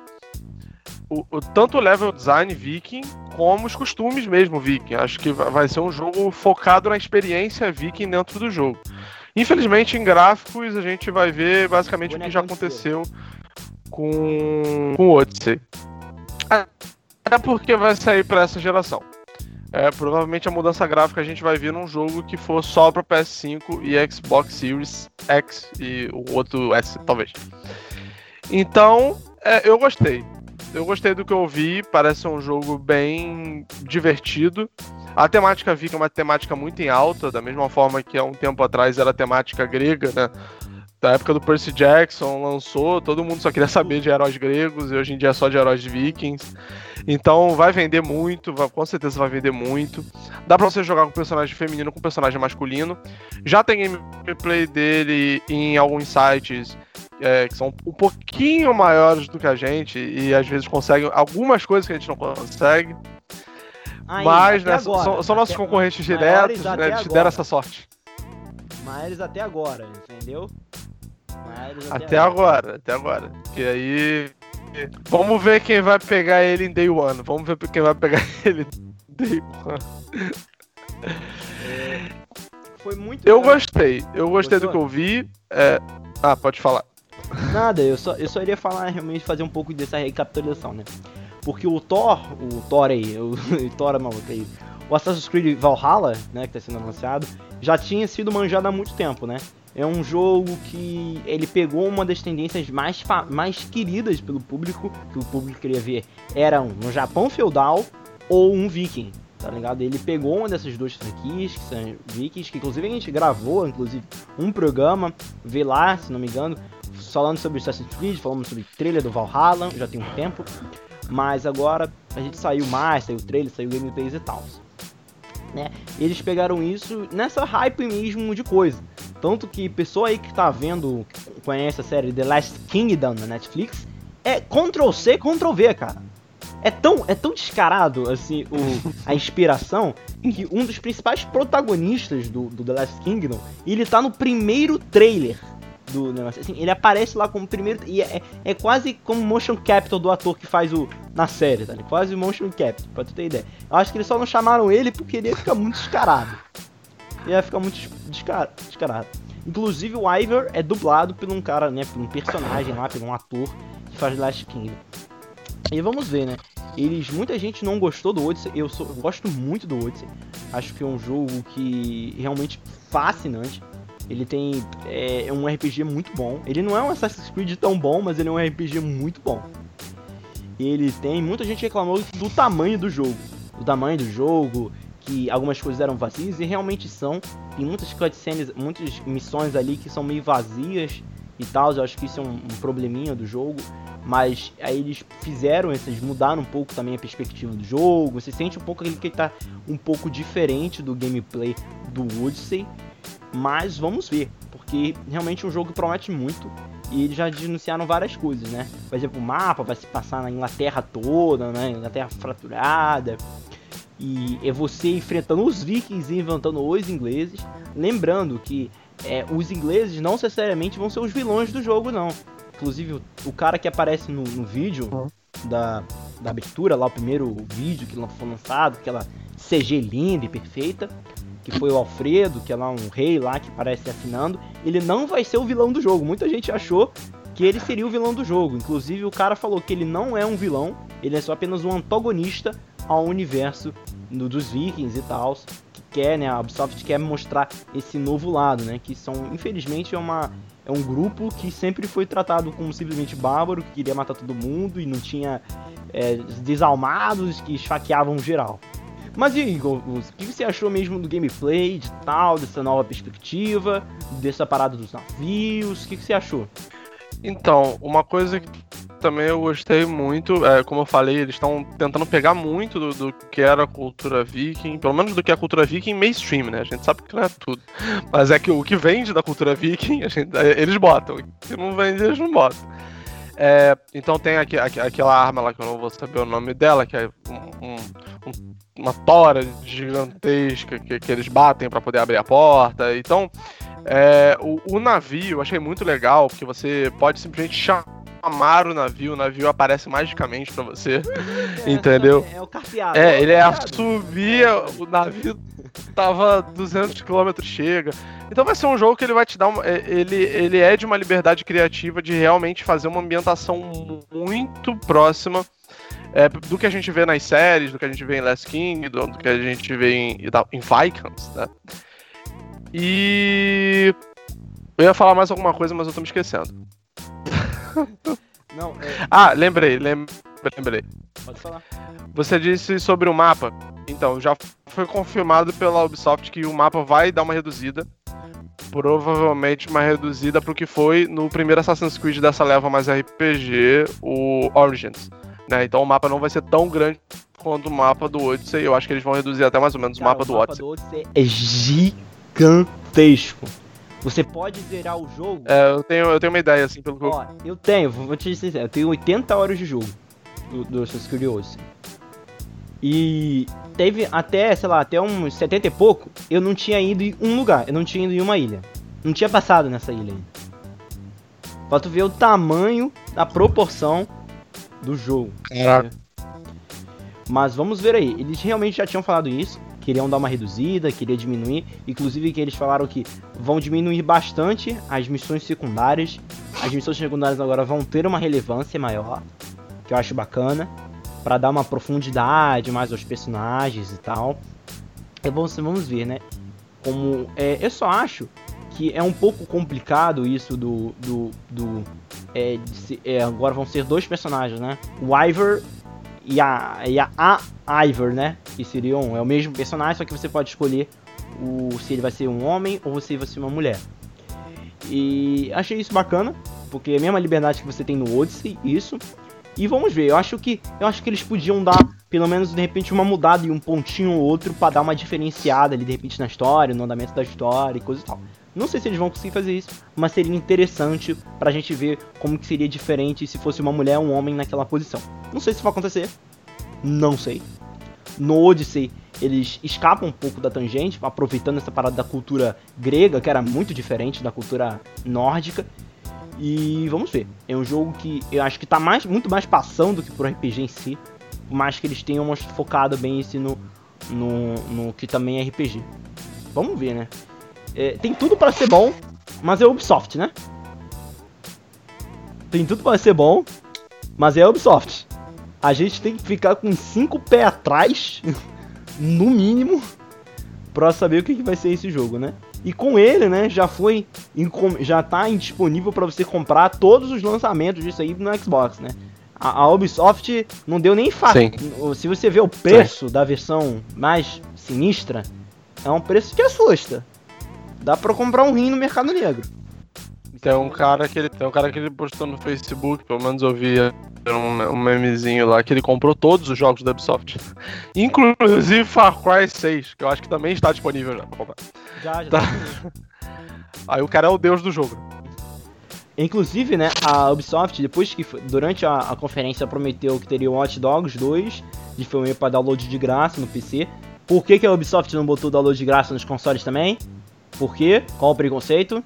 o, o, tanto o level design viking como os costumes mesmo viking. Acho que vai ser um jogo focado na experiência viking dentro do jogo. Infelizmente, em gráficos, a gente vai ver basicamente o que já aconteceu com, com o Odyssey. Até porque vai sair para essa geração. É, provavelmente a mudança gráfica a gente vai ver num jogo que for só para PS5 e Xbox Series X e o outro S, talvez. Então, é, eu gostei. Eu gostei do que eu vi, parece um jogo bem divertido. A temática viking é uma temática muito em alta, da mesma forma que há um tempo atrás era a temática grega, né? Da época do Percy Jackson lançou, todo mundo só queria saber de heróis gregos e hoje em dia é só de heróis vikings. Então vai vender muito, vai, com certeza vai vender muito. Dá pra você jogar com personagem feminino com personagem masculino. Já tem gameplay dele em alguns sites é, que são um pouquinho maiores do que a gente e às vezes conseguem algumas coisas que a gente não consegue. Aí, mas né, agora, são, são nossos concorrentes diretos, né, eles te deram essa sorte. Mas até agora, entendeu? até, até agora. agora, até agora. Que aí. Vamos ver quem vai pegar ele em Day One. Vamos ver quem vai pegar ele em Day One. É, foi muito. Eu legal. gostei. Eu gostei Gostou? do que eu vi. É... Ah, pode falar. Nada, eu só, eu só iria falar realmente fazer um pouco dessa recapitulação, né? Porque o Thor, o Thor aí, o, o Thor maluco aí, o Assassin's Creed Valhalla, né, que tá sendo anunciado, já tinha sido manjado há muito tempo, né? É um jogo que ele pegou uma das tendências mais, mais queridas pelo público, que o público queria ver, era um Japão feudal ou um viking, tá ligado? Ele pegou uma dessas duas franquias, que são vikings, que inclusive a gente gravou, inclusive, um programa, vê lá, se não me engano, falando sobre Assassin's Creed, falando sobre trilha do Valhalla, já tem um tempo. Mas agora a gente saiu mais, saiu trailer, saiu gameplays e tal. Né? Eles pegaram isso nessa hype mesmo de coisa. Tanto que pessoa aí que tá vendo, conhece a série The Last Kingdom na Netflix, é Ctrl C, Ctrl V, cara. É tão, é tão descarado assim o, a inspiração que um dos principais protagonistas do, do The Last Kingdom, ele tá no primeiro trailer do negócio. Assim, ele aparece lá como primeiro. E é, é quase como motion capture do ator que faz o. Na série, tá? Quase motion capture, pra tu ter ideia. Eu acho que eles só não chamaram ele porque ele ia ficar muito descarado. Ia ficar muito descar, descarado. Inclusive o Ivor é dublado por um cara, né? Por um personagem lá, por um ator que faz Last Kingdom. E vamos ver, né? Eles, muita gente não gostou do Odyssey. Eu, sou, eu gosto muito do Odyssey. Acho que é um jogo que realmente fascinante. Ele tem é, um RPG muito bom. Ele não é um Assassin's Creed tão bom, mas ele é um RPG muito bom. Ele tem. Muita gente reclamou do tamanho do jogo. Do tamanho do jogo, que algumas coisas eram vazias e realmente são. Tem muitas cutscenes, muitas missões ali que são meio vazias e tal. Eu acho que isso é um, um probleminha do jogo. Mas aí eles fizeram, eles mudaram um pouco também a perspectiva do jogo. Você sente um pouco aquele que tá um pouco diferente do gameplay do Odyssey. Mas vamos ver, porque realmente é um jogo que promete muito. E eles já denunciaram várias coisas, né? Por exemplo, o mapa vai se passar na Inglaterra toda, né? Inglaterra fraturada. E é você enfrentando os vikings e inventando os ingleses. Lembrando que é, os ingleses não necessariamente vão ser os vilões do jogo, não. Inclusive, o, o cara que aparece no, no vídeo uhum. da, da abertura, lá o primeiro vídeo que foi lançado, aquela CG linda e perfeita, que foi o Alfredo, que é lá um rei lá que parece afinando, ele não vai ser o vilão do jogo. Muita gente achou que ele seria o vilão do jogo. Inclusive, o cara falou que ele não é um vilão, ele é só apenas um antagonista ao universo do, dos vikings e tal. Que quer, né? A Ubisoft quer mostrar esse novo lado, né? Que são, infelizmente, é uma. É um grupo que sempre foi tratado como simplesmente bárbaro, que queria matar todo mundo e não tinha é, desalmados que esfaqueavam geral. Mas e aí, o que você achou mesmo do gameplay, de tal, dessa nova perspectiva, dessa parada dos navios? O que você achou? Então, uma coisa que também eu gostei muito, é, como eu falei, eles estão tentando pegar muito do, do, que era a cultura viking, pelo menos do que é a cultura viking mainstream, né? A gente sabe que não é tudo. Mas é que o que vende da cultura viking, gente, é, eles botam. O que não vende, eles não botam. É, então tem aqui, aqui, aquela arma lá que eu não vou saber o nome dela, que é um, um, um, uma tora gigantesca que, que eles batem para poder abrir a porta. Então, é, o, o, navio eu achei muito legal, porque você pode simplesmente chamar o navio, o navio aparece magicamente para você, é, entendeu? É, o carpeado. É, ele é assovia, o navio tava 200 km chega. Então vai ser um jogo que ele vai te dar uma, é, ele, ele é de uma liberdade criativa de realmente fazer uma ambientação muito próxima é, do que a gente vê nas séries, do que a gente vê em Last King, do, do que a gente vê em, em Vikings, né? E. Eu ia falar mais alguma coisa, mas eu tô me esquecendo. Não, é... Ah, lembrei, lembrei, lembrei. Pode falar. Você disse sobre o mapa. Então, já foi confirmado pela Ubisoft que o mapa vai dar uma reduzida. Provavelmente uma reduzida pro que foi no primeiro Assassin's Creed dessa leva mais RPG, o Origins. Né? Então o mapa não vai ser tão grande quanto o mapa do Odyssey. Eu acho que eles vão reduzir até mais ou menos Cara, o mapa, o do, mapa Odyssey. do Odyssey. É gigantesco. Você pode zerar o jogo. É, eu tenho, eu tenho uma ideia, assim, pelo que Ó, eu tenho, vou te dizer, eu tenho 80 horas de jogo do, do Assassin's Creed Odyssey. E teve até, sei lá, até uns 70 e pouco, eu não tinha ido em um lugar, eu não tinha ido em uma ilha. Não tinha passado nessa ilha ainda. Pra tu ver o tamanho, a proporção do jogo. Caraca. Mas vamos ver aí. Eles realmente já tinham falado isso. Queriam dar uma reduzida, queria diminuir. Inclusive que eles falaram que vão diminuir bastante as missões secundárias. As missões secundárias agora vão ter uma relevância maior. Que eu acho bacana. para dar uma profundidade mais aos personagens e tal. É bom, vamos ver, né? Como. É, eu só acho que é um pouco complicado isso do. do, do é, é, agora vão ser dois personagens, né? O Ivor e a, e a, a Ivor, né? Que seriam. É o mesmo personagem, só que você pode escolher o, se ele vai ser um homem ou se vai ser uma mulher. E achei isso bacana, porque é a mesma liberdade que você tem no Odyssey, isso. E vamos ver, eu acho que eu acho que eles podiam dar pelo menos de repente uma mudada e um pontinho ou outro para dar uma diferenciada ali de repente na história, no andamento da história e coisa e tal. Não sei se eles vão conseguir fazer isso, mas seria interessante pra gente ver como que seria diferente se fosse uma mulher ou um homem naquela posição. Não sei se vai acontecer, não sei. No Odyssey, eles escapam um pouco da tangente, aproveitando essa parada da cultura grega, que era muito diferente da cultura nórdica. E vamos ver. É um jogo que eu acho que tá mais, muito mais passando do que pro RPG em si. Mas que eles tenham focado bem esse no, no, no que também é RPG. Vamos ver, né? É, tem tudo para ser bom, mas é Ubisoft, né? Tem tudo para ser bom, mas é Ubisoft. A gente tem que ficar com cinco pés atrás, no mínimo, para saber o que, que vai ser esse jogo, né? E com ele, né, já foi já tá disponível para você comprar todos os lançamentos disso aí no Xbox, né? A, a Ubisoft não deu nem fato. Se você vê o preço Sim. da versão mais sinistra, é um preço que assusta. Dá pra comprar um rim no mercado negro. Tem um cara que ele tem um cara que ele postou no Facebook, pelo menos eu vi um, um memezinho lá que ele comprou todos os jogos da Ubisoft. Inclusive Far Cry 6, que eu acho que também está disponível já pra comprar. Já, já Tá. tá. Aí o cara é o deus do jogo. Inclusive, né, a Ubisoft, depois que foi- durante a, a conferência prometeu que teria o Watch Dogs 2 disponível para download de graça no PC. Por que, que a Ubisoft não botou download de graça nos consoles também? Por quê? Qual o preconceito?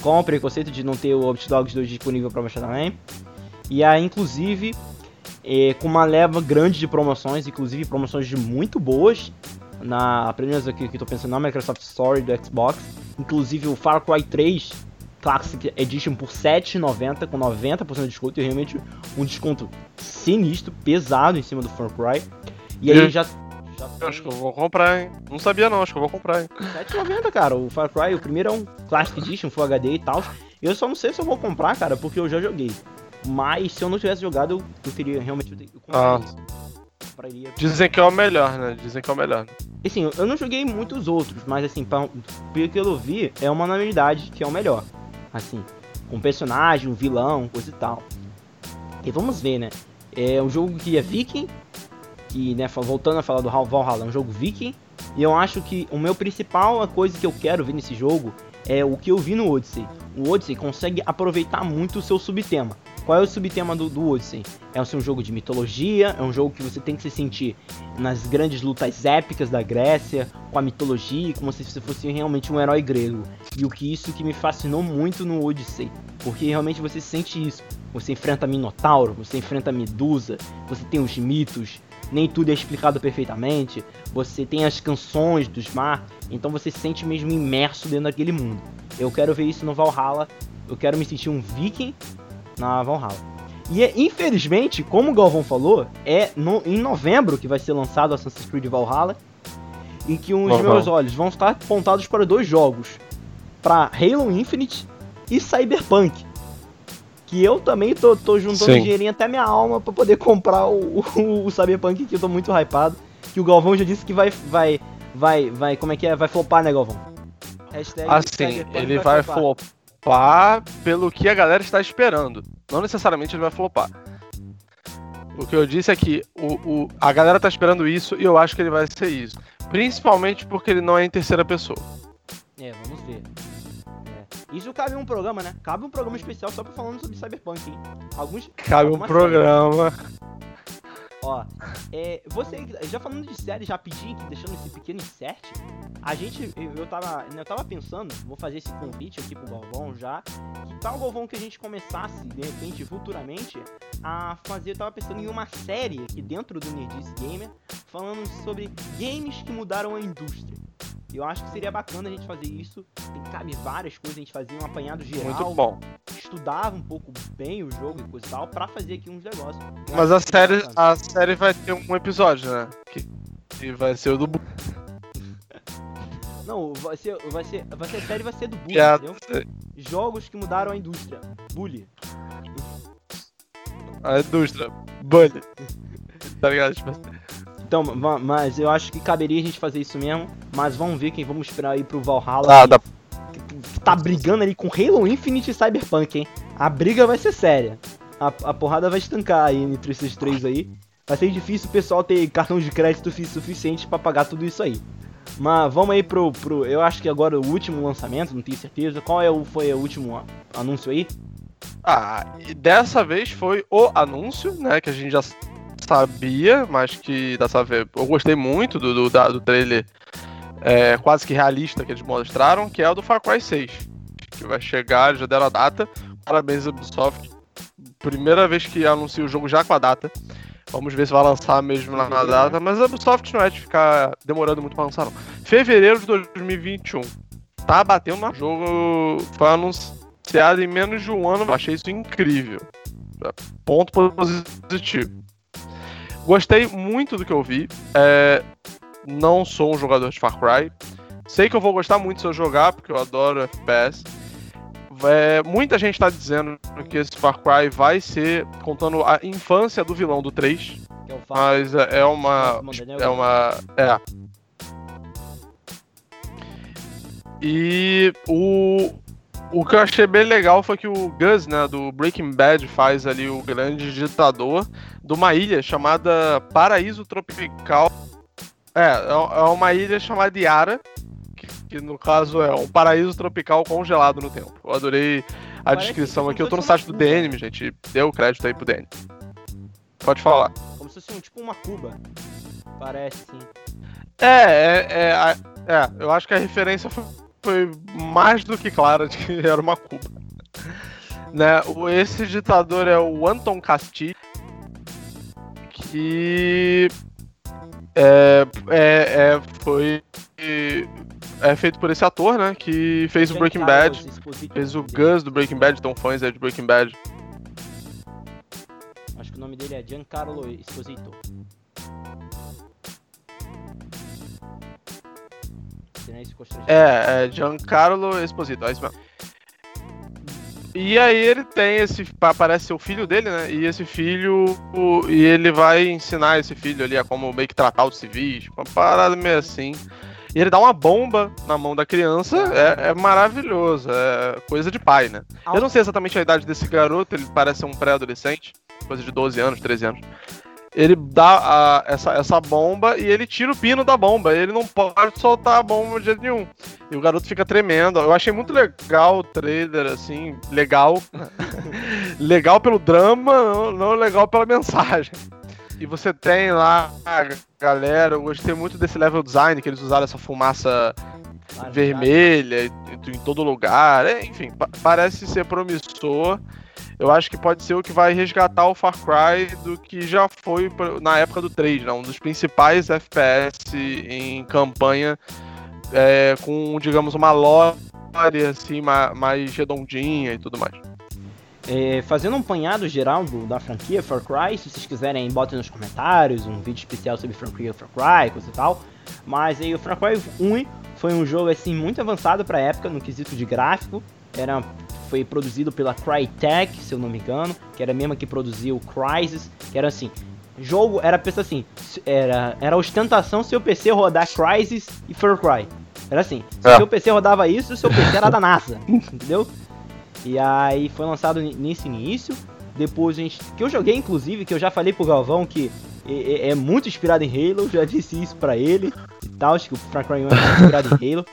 Qual o preconceito de não ter o Watch Dogs 2 disponível para baixar também? E aí, inclusive, é, com uma leva grande de promoções, inclusive promoções de muito boas, na apenas aqui que tô pensando na Microsoft Store do Xbox, inclusive o Far Cry 3 Classic Edition por R$ 7,90 com 90% de desconto e realmente um desconto sinistro, pesado em cima do Far Cry. E aí já, já Eu acho que eu vou comprar, hein? Não sabia não, acho que eu vou comprar, hein? 7,90, cara. O Far Cry, o primeiro é um Classic Edition, Full HD e tal. Eu só não sei se eu vou comprar, cara, porque eu já joguei. Mas se eu não tivesse jogado, eu, eu teria realmente. Eu Ah. compraria. Dizem que é o melhor, né? Dizem que é o melhor. Assim, eu não joguei muitos outros, mas assim, pra, pelo que eu vi, é uma unanimidade que é o melhor. Assim, com personagem, um vilão, coisa e tal. E vamos ver, né? É um jogo que é viking, que, né, voltando a falar do Hal- Valhalla, é um jogo viking. E eu acho que o meu principal coisa que eu quero ver nesse jogo é o que eu vi no Odyssey. O Odyssey consegue aproveitar muito o seu subtema. Qual é o subtema do, do Odyssey? É um jogo de mitologia, é um jogo que você tem que se sentir nas grandes lutas épicas da Grécia, com a mitologia, como se você fosse realmente um herói grego. E o que isso que me fascinou muito no Odyssey, porque realmente você sente isso. Você enfrenta Minotauro, você enfrenta Medusa, você tem os mitos, nem tudo é explicado perfeitamente, você tem as canções dos mar, então você se sente mesmo imerso dentro daquele mundo. Eu quero ver isso no Valhalla, eu quero me sentir um viking na Valhalla. E é, infelizmente, como o Galvão falou, é no- em novembro que vai ser lançado Assassin's Creed Valhalla. E que os meus olhos vão estar apontados para dois jogos: para Halo Infinite e Cyberpunk. Que eu também tô, tô juntando Sim. dinheirinho até minha alma para poder comprar o, o, o Cyberpunk, que eu tô muito hypado. Que o Galvão já disse que vai. vai. vai. vai. como é que é? Vai flopar, né, Galvão? Hashtag Assim, ele vai flopar pelo que a galera está esperando. Não necessariamente ele vai flopar. O que eu disse é que o, o- a galera tá esperando isso e eu acho que ele vai ser isso. Principalmente porque ele não é em terceira pessoa. É, vamos. Isso cabe um programa, né? Cabe um programa especial só pra falando sobre Cyberpunk, hein? Alguns. Cabe um programa. Ó, é, você, já falando de série, já pedi deixando esse pequeno insert, a gente, eu, eu tava, eu tava pensando, vou fazer esse convite aqui pro Galvão já, que tal Galvão que a gente começasse, de repente, futuramente, a fazer, eu tava pensando em uma série aqui dentro do Nerdice Gamer, falando sobre games que mudaram a indústria. Eu acho que seria bacana a gente fazer isso, tem, cabe várias coisas, a gente fazia um apanhado geral, Muito bom. estudava um pouco bem o jogo e coisa e tal, pra fazer aqui uns negócios. Eu Mas a série, bacana. a série vai ter um episódio, né? Que, que vai ser o do Não, vai ser, vai ser, vai ser a série vai ser do Bully, Piada. entendeu? Jogos que mudaram a indústria. Bully. A indústria. Bully. Tá ligado? Então, ma- mas eu acho que caberia a gente fazer isso mesmo. Mas vamos ver quem vamos esperar aí pro Valhalla. ah, dá que, que tá brigando ali com Halo Infinite e Cyberpunk, hein? A briga vai ser séria. A, a porrada vai estancar aí entre esses três aí. Vai ser difícil o pessoal ter cartão de crédito fi- suficiente pra pagar tudo isso aí. Mas vamos aí pro, pro. Eu acho que agora o último lançamento, não tenho certeza. Qual é o, foi o último anúncio aí? Ah, e dessa vez foi o anúncio, né? Que a gente já sabia, mas que dessa vez eu gostei muito do, do, do trailer é, quase que realista que eles mostraram, que é o do Far Cry 6. Que vai chegar, já deram a data. Parabéns, Ubisoft. Primeira vez que anuncia o jogo já com a data. Vamos ver se vai lançar mesmo na, na data, mas a Ubisoft não é de ficar demorando muito pra lançar, não. Fevereiro de 2021. Tá batendo no jogo. Foi anunciado em menos de um ano. Achei isso incrível. Ponto positivo. Gostei muito do que eu vi. É, não sou um jogador de Far Cry. Sei que eu vou gostar muito se eu jogar, porque eu adoro FPS. É, muita gente está dizendo que esse Far Cry vai ser contando a infância do vilão do 3. Mas é, é uma. É uma. É. E o, o que eu achei bem legal foi que o Gus, né, do Breaking Bad, faz ali o grande ditador de uma ilha chamada Paraíso Tropical. É, é, é uma ilha chamada Yara, que, que no caso é um paraíso tropical congelado no tempo. Eu adorei a Parece descrição aqui. Eu tô no site do DN, gente. Deu crédito aí pro DN. Pode falar. Como se fosse um, tipo uma Cuba. Parece, sim. É, é, é, é, eu acho que a referência foi, foi mais do que clara de que era uma Cuba. Né, esse ditador é o Anton Castillo, que é, é, é, foi é feito por esse ator, né? Que fez o Breaking Bad. Fez o Gus do Breaking Bad, tão fãs aí de Breaking Bad. Acho que o nome dele é Giancarlo Esposito. É, é Giancarlo Esposito, é isso mesmo. E aí ele tem esse. Aparece ser o filho dele, né? E esse filho. O, e ele vai ensinar esse filho ali a como meio que tratar os civis. Uma parada meio assim. E ele dá uma bomba na mão da criança. É, é maravilhoso. É coisa de pai, né? Eu não sei exatamente a idade desse garoto, ele parece ser um pré-adolescente. Coisa de 12 anos, 13 anos ele dá a, essa, essa bomba e ele tira o pino da bomba. Ele não pode soltar a bomba de jeito nenhum. E o garoto fica tremendo. Eu achei muito legal o trailer, assim, legal. legal pelo drama, não, não legal pela mensagem. E você tem lá galera, eu gostei muito desse level design, que eles usaram essa fumaça vermelha em, em todo lugar. É, enfim, pa parece ser promissor eu acho que pode ser o que vai resgatar o Far Cry do que já foi na época do 3, né? um dos principais FPS em campanha é, com, digamos, uma lore assim, mais redondinha e tudo mais. É, fazendo um apanhado geral do, da franquia Far Cry, se vocês quiserem, botem nos comentários um vídeo especial sobre franquia Far Cry, coisa e tal. Mas aí o Far Cry 1 foi um jogo assim muito avançado para a época no quesito de gráfico. Era foi produzido pela Crytek, se eu não me engano, que era a mesma que produziu Crysis, que era assim, jogo era pensa assim, era era ostentação seu PC rodar Crysis e Far Cry. Era assim, se é. seu PC rodava isso, o seu PC era da NASA, entendeu? E aí foi lançado nesse início. Depois a gente. Que eu joguei, inclusive, que eu já falei pro Galvão que é, é muito inspirado em Halo, já disse isso pra ele e tal, acho que o Far Cry 1 é inspirado em Halo.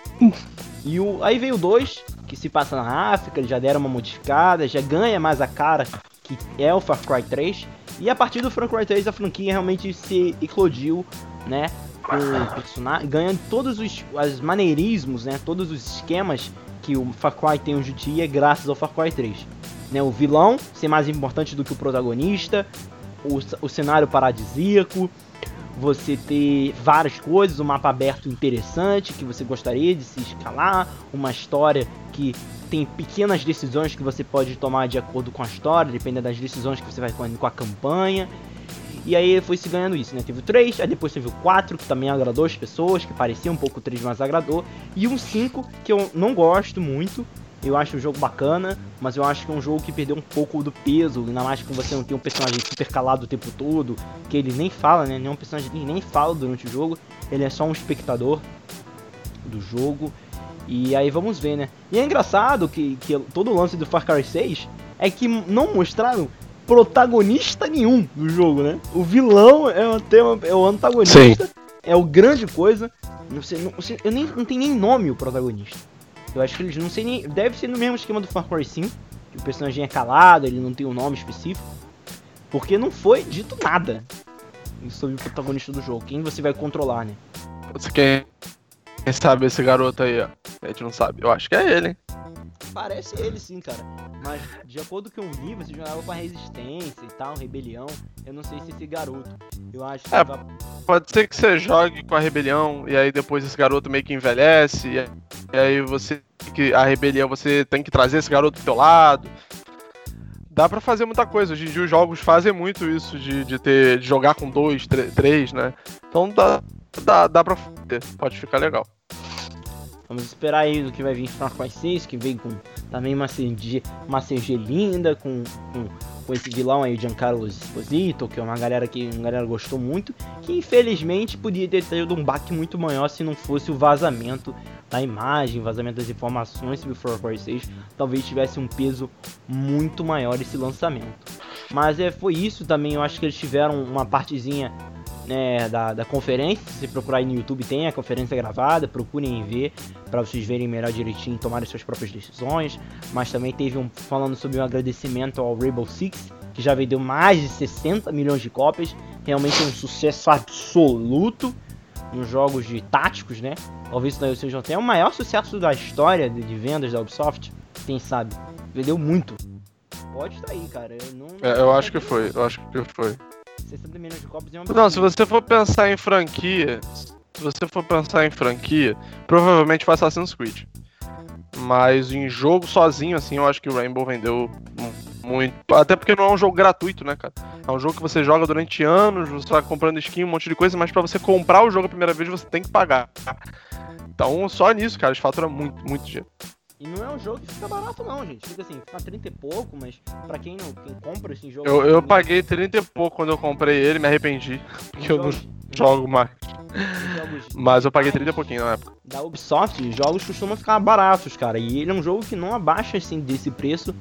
E o, aí veio o 2, que se passa na África, eles já deram uma modificada, já ganha mais a cara que é o Far Cry 3. E a partir do Far Cry 3 a franquia realmente se eclodiu, né? Ganhando todos os, os maneirismos, né? Todos os esquemas que o Far Cry tem hoje em dia graças ao Far Cry 3. Né, o vilão ser mais importante do que o protagonista, o, o cenário paradisíaco, você ter várias coisas, um mapa aberto interessante que você gostaria de se escalar, uma história que tem pequenas decisões que você pode tomar de acordo com a história, dependendo das decisões que você vai tomando com a campanha. E aí foi se ganhando isso, né? Teve o 3, aí depois teve o 4, que também agradou as pessoas, que parecia um pouco o 3, mas agradou. E um 5, que eu não gosto muito, eu acho o jogo bacana, mas eu acho que é um jogo que perdeu um pouco do peso, ainda mais que você não tem um personagem super calado o tempo todo, que ele nem fala, né? Nenhum personagem nem fala durante o jogo, ele é só um espectador do jogo. E aí vamos ver, né? E é engraçado que, que todo o lance do Far Cry 6 é que não mostraram protagonista nenhum do jogo, né? O vilão é o, tema, é o antagonista, Sim. é o grande coisa. Não sei, não, eu nem, não tem nem nome o protagonista. Eu acho que eles não sei nem. Deve ser no mesmo esquema do Far Cry 5, que o personagem é calado, ele não tem um nome específico. Porque não foi dito nada sobre o protagonista do jogo. Quem você vai controlar, né? Você quer, quem sabe esse garoto aí, ó. A gente não sabe. Eu acho que é ele, hein? Parece ele sim, cara. Mas de acordo com o eu li, você jogava com a resistência e tal, rebelião. Eu não sei se esse garoto. Eu acho que. É, vai... Pode ser que você jogue com a rebelião e aí depois esse garoto meio que envelhece. E aí você. que A rebelião você tem que trazer esse garoto do teu lado. Dá pra fazer muita coisa. Hoje em dia os jogos fazem muito isso de, de ter. de jogar com dois, três, né? Então dá, dá, dá pra fazer. Pode ficar legal. Vamos esperar aí do que vai vir Far Cry 6, que vem com também uma CG, uma CG linda, com, com, com, esse vilão aí, o Giancarlo Esposito, que é uma galera que uma galera gostou muito, que infelizmente podia ter tido um baque muito maior se não fosse o vazamento da imagem, vazamento das informações sobre o Far Cry 6, talvez tivesse um peso muito maior esse lançamento. Mas é, foi isso também, eu acho que eles tiveram uma partezinha né, da, da conferência. Se procurar aí no YouTube, tem a conferência gravada, procurem ver para vocês verem melhor direitinho e tomarem suas próprias decisões. Mas também teve um falando sobre um agradecimento ao Rainbow Six, que já vendeu mais de 60 milhões de cópias. Realmente é um sucesso absoluto nos jogos de táticos, né? Talvez isso daí seja até o maior sucesso da história de, de vendas da Ubisoft. Quem sabe? Vendeu muito. Pode estar aí, cara. Eu, não, é, eu acho que foi, eu acho que foi. 60 milhões de cópias é uma Não, se você for pensar em franquia, se você for pensar em franquia, provavelmente foi Assassin's Creed. Mas em jogo sozinho, assim, eu acho que o Rainbow vendeu muito. Até porque não é um jogo gratuito, né, cara? É um jogo que você joga durante anos, você vai comprando skin, um monte de coisa, mas para você comprar o jogo a primeira vez você tem que pagar. Então só nisso, cara, eles faturam muito, muito dinheiro. E não é um jogo que fica barato não, gente. Fica assim, fica 30 e pouco, mas pra quem não quem compra esse jogo. Eu, eu paguei 30 e pouco quando eu comprei ele, me arrependi. Porque eu não jogo mais. Mas eu paguei 30 e pouquinho na época. Da Ubisoft, jogos costumam ficar baratos, cara. E ele é um jogo que não abaixa assim desse preço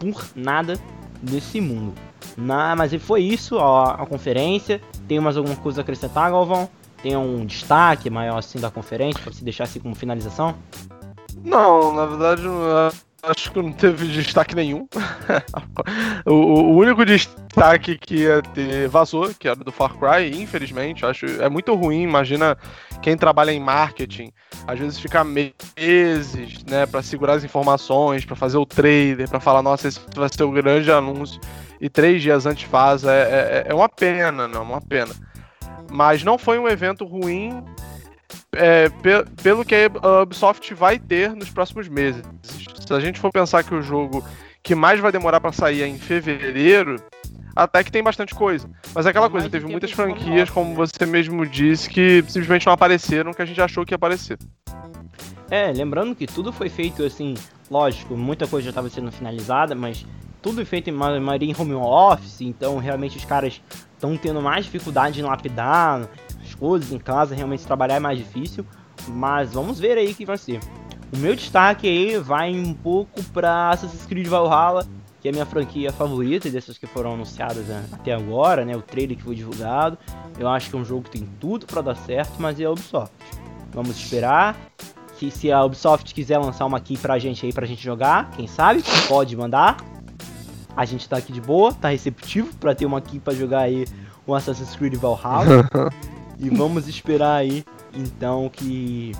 por nada desse mundo. Na, mas foi isso, a, a conferência. Tem mais alguma coisa a acrescentar, Galvão? Tem um destaque maior assim da conferência, para se deixar assim como finalização? Não, na verdade, acho que não teve destaque nenhum. o, o, único destaque que ia ter vazou, que era do Far Cry, infelizmente. Acho é muito ruim. Imagina quem trabalha em marketing, às vezes fica meses, né, para segurar as informações, para fazer o trailer, para falar, nossa, esse vai ser o grande anúncio. E três dias antes faz. É, é, é uma pena, não, uma pena. Mas não foi um evento ruim é, pe pelo que a Ubisoft vai ter nos próximos meses. Se a gente for pensar que o jogo que mais vai demorar para sair é em fevereiro, até que tem bastante coisa. Mas é aquela coisa, teve muitas franquias, como né? você mesmo disse, que simplesmente não apareceram que a gente achou que ia aparecer. É, lembrando que tudo foi feito assim, lógico, muita coisa já estava sendo finalizada, mas tudo feito em maioria em home office, então realmente os caras estão tendo mais dificuldade em lapidar, em casa, realmente trabalhar é mais difícil. Mas vamos ver aí que vai ser. O meu destaque aí vai um pouco para Assassin's Creed Valhalla, que é a minha franquia favorita dessas que foram anunciadas até agora, né? O trailer que foi divulgado. Eu acho que é um jogo que tem tudo para dar certo, mas é a Ubisoft. Vamos esperar. Que se a Ubisoft quiser lançar uma key pra gente aí pra gente jogar, quem sabe, pode mandar. A gente tá aqui de boa, tá receptivo para ter uma key pra jogar aí o Assassin's Creed Valhalla. E vamos esperar aí, então, que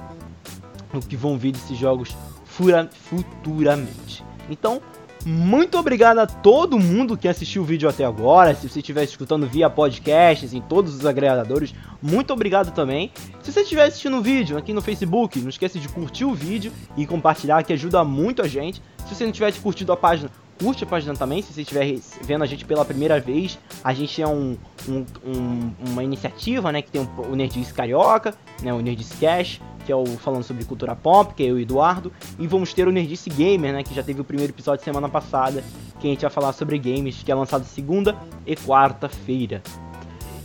o que vão vir desses jogos fura, futuramente. Então, muito obrigado a todo mundo que assistiu o vídeo até agora. Se você estiver escutando via podcasts em todos os agregadores, muito obrigado também. Se você estiver assistindo o vídeo aqui no Facebook, não esqueça de curtir o vídeo e compartilhar, que ajuda muito a gente. Se você não tiver curtido a página, curte a página também, se você estiver vendo a gente pela primeira vez. A gente é um, um, um, uma iniciativa, né, que tem o Nerdice Carioca, né, o Nerdice Cash, que é o falando sobre cultura pop, que é eu e Eduardo, e vamos ter o Nerdice Gamer, né, que já teve o primeiro episódio semana passada, que a gente vai falar sobre games, que é lançado segunda e quarta-feira.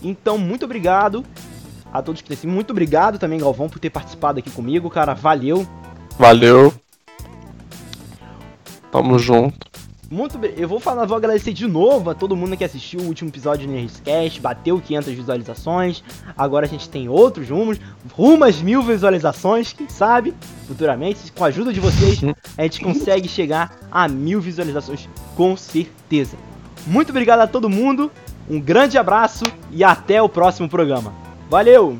Então, muito obrigado a todos que têm Muito obrigado também, Galvão, por ter participado aqui comigo, cara. Valeu. Valeu. Tamo junto. Muito bem, eu vou falar, vou agradecer de novo a todo mundo que assistiu o último episódio do Nerdcast, bateu 500 visualizações, agora a gente tem outros rumos, rumas mil visualizações, quem sabe, futuramente, com a ajuda de vocês, a gente consegue chegar a mil visualizações, com certeza. Muito obrigado a todo mundo, um grande abraço e até o próximo programa. Valeu!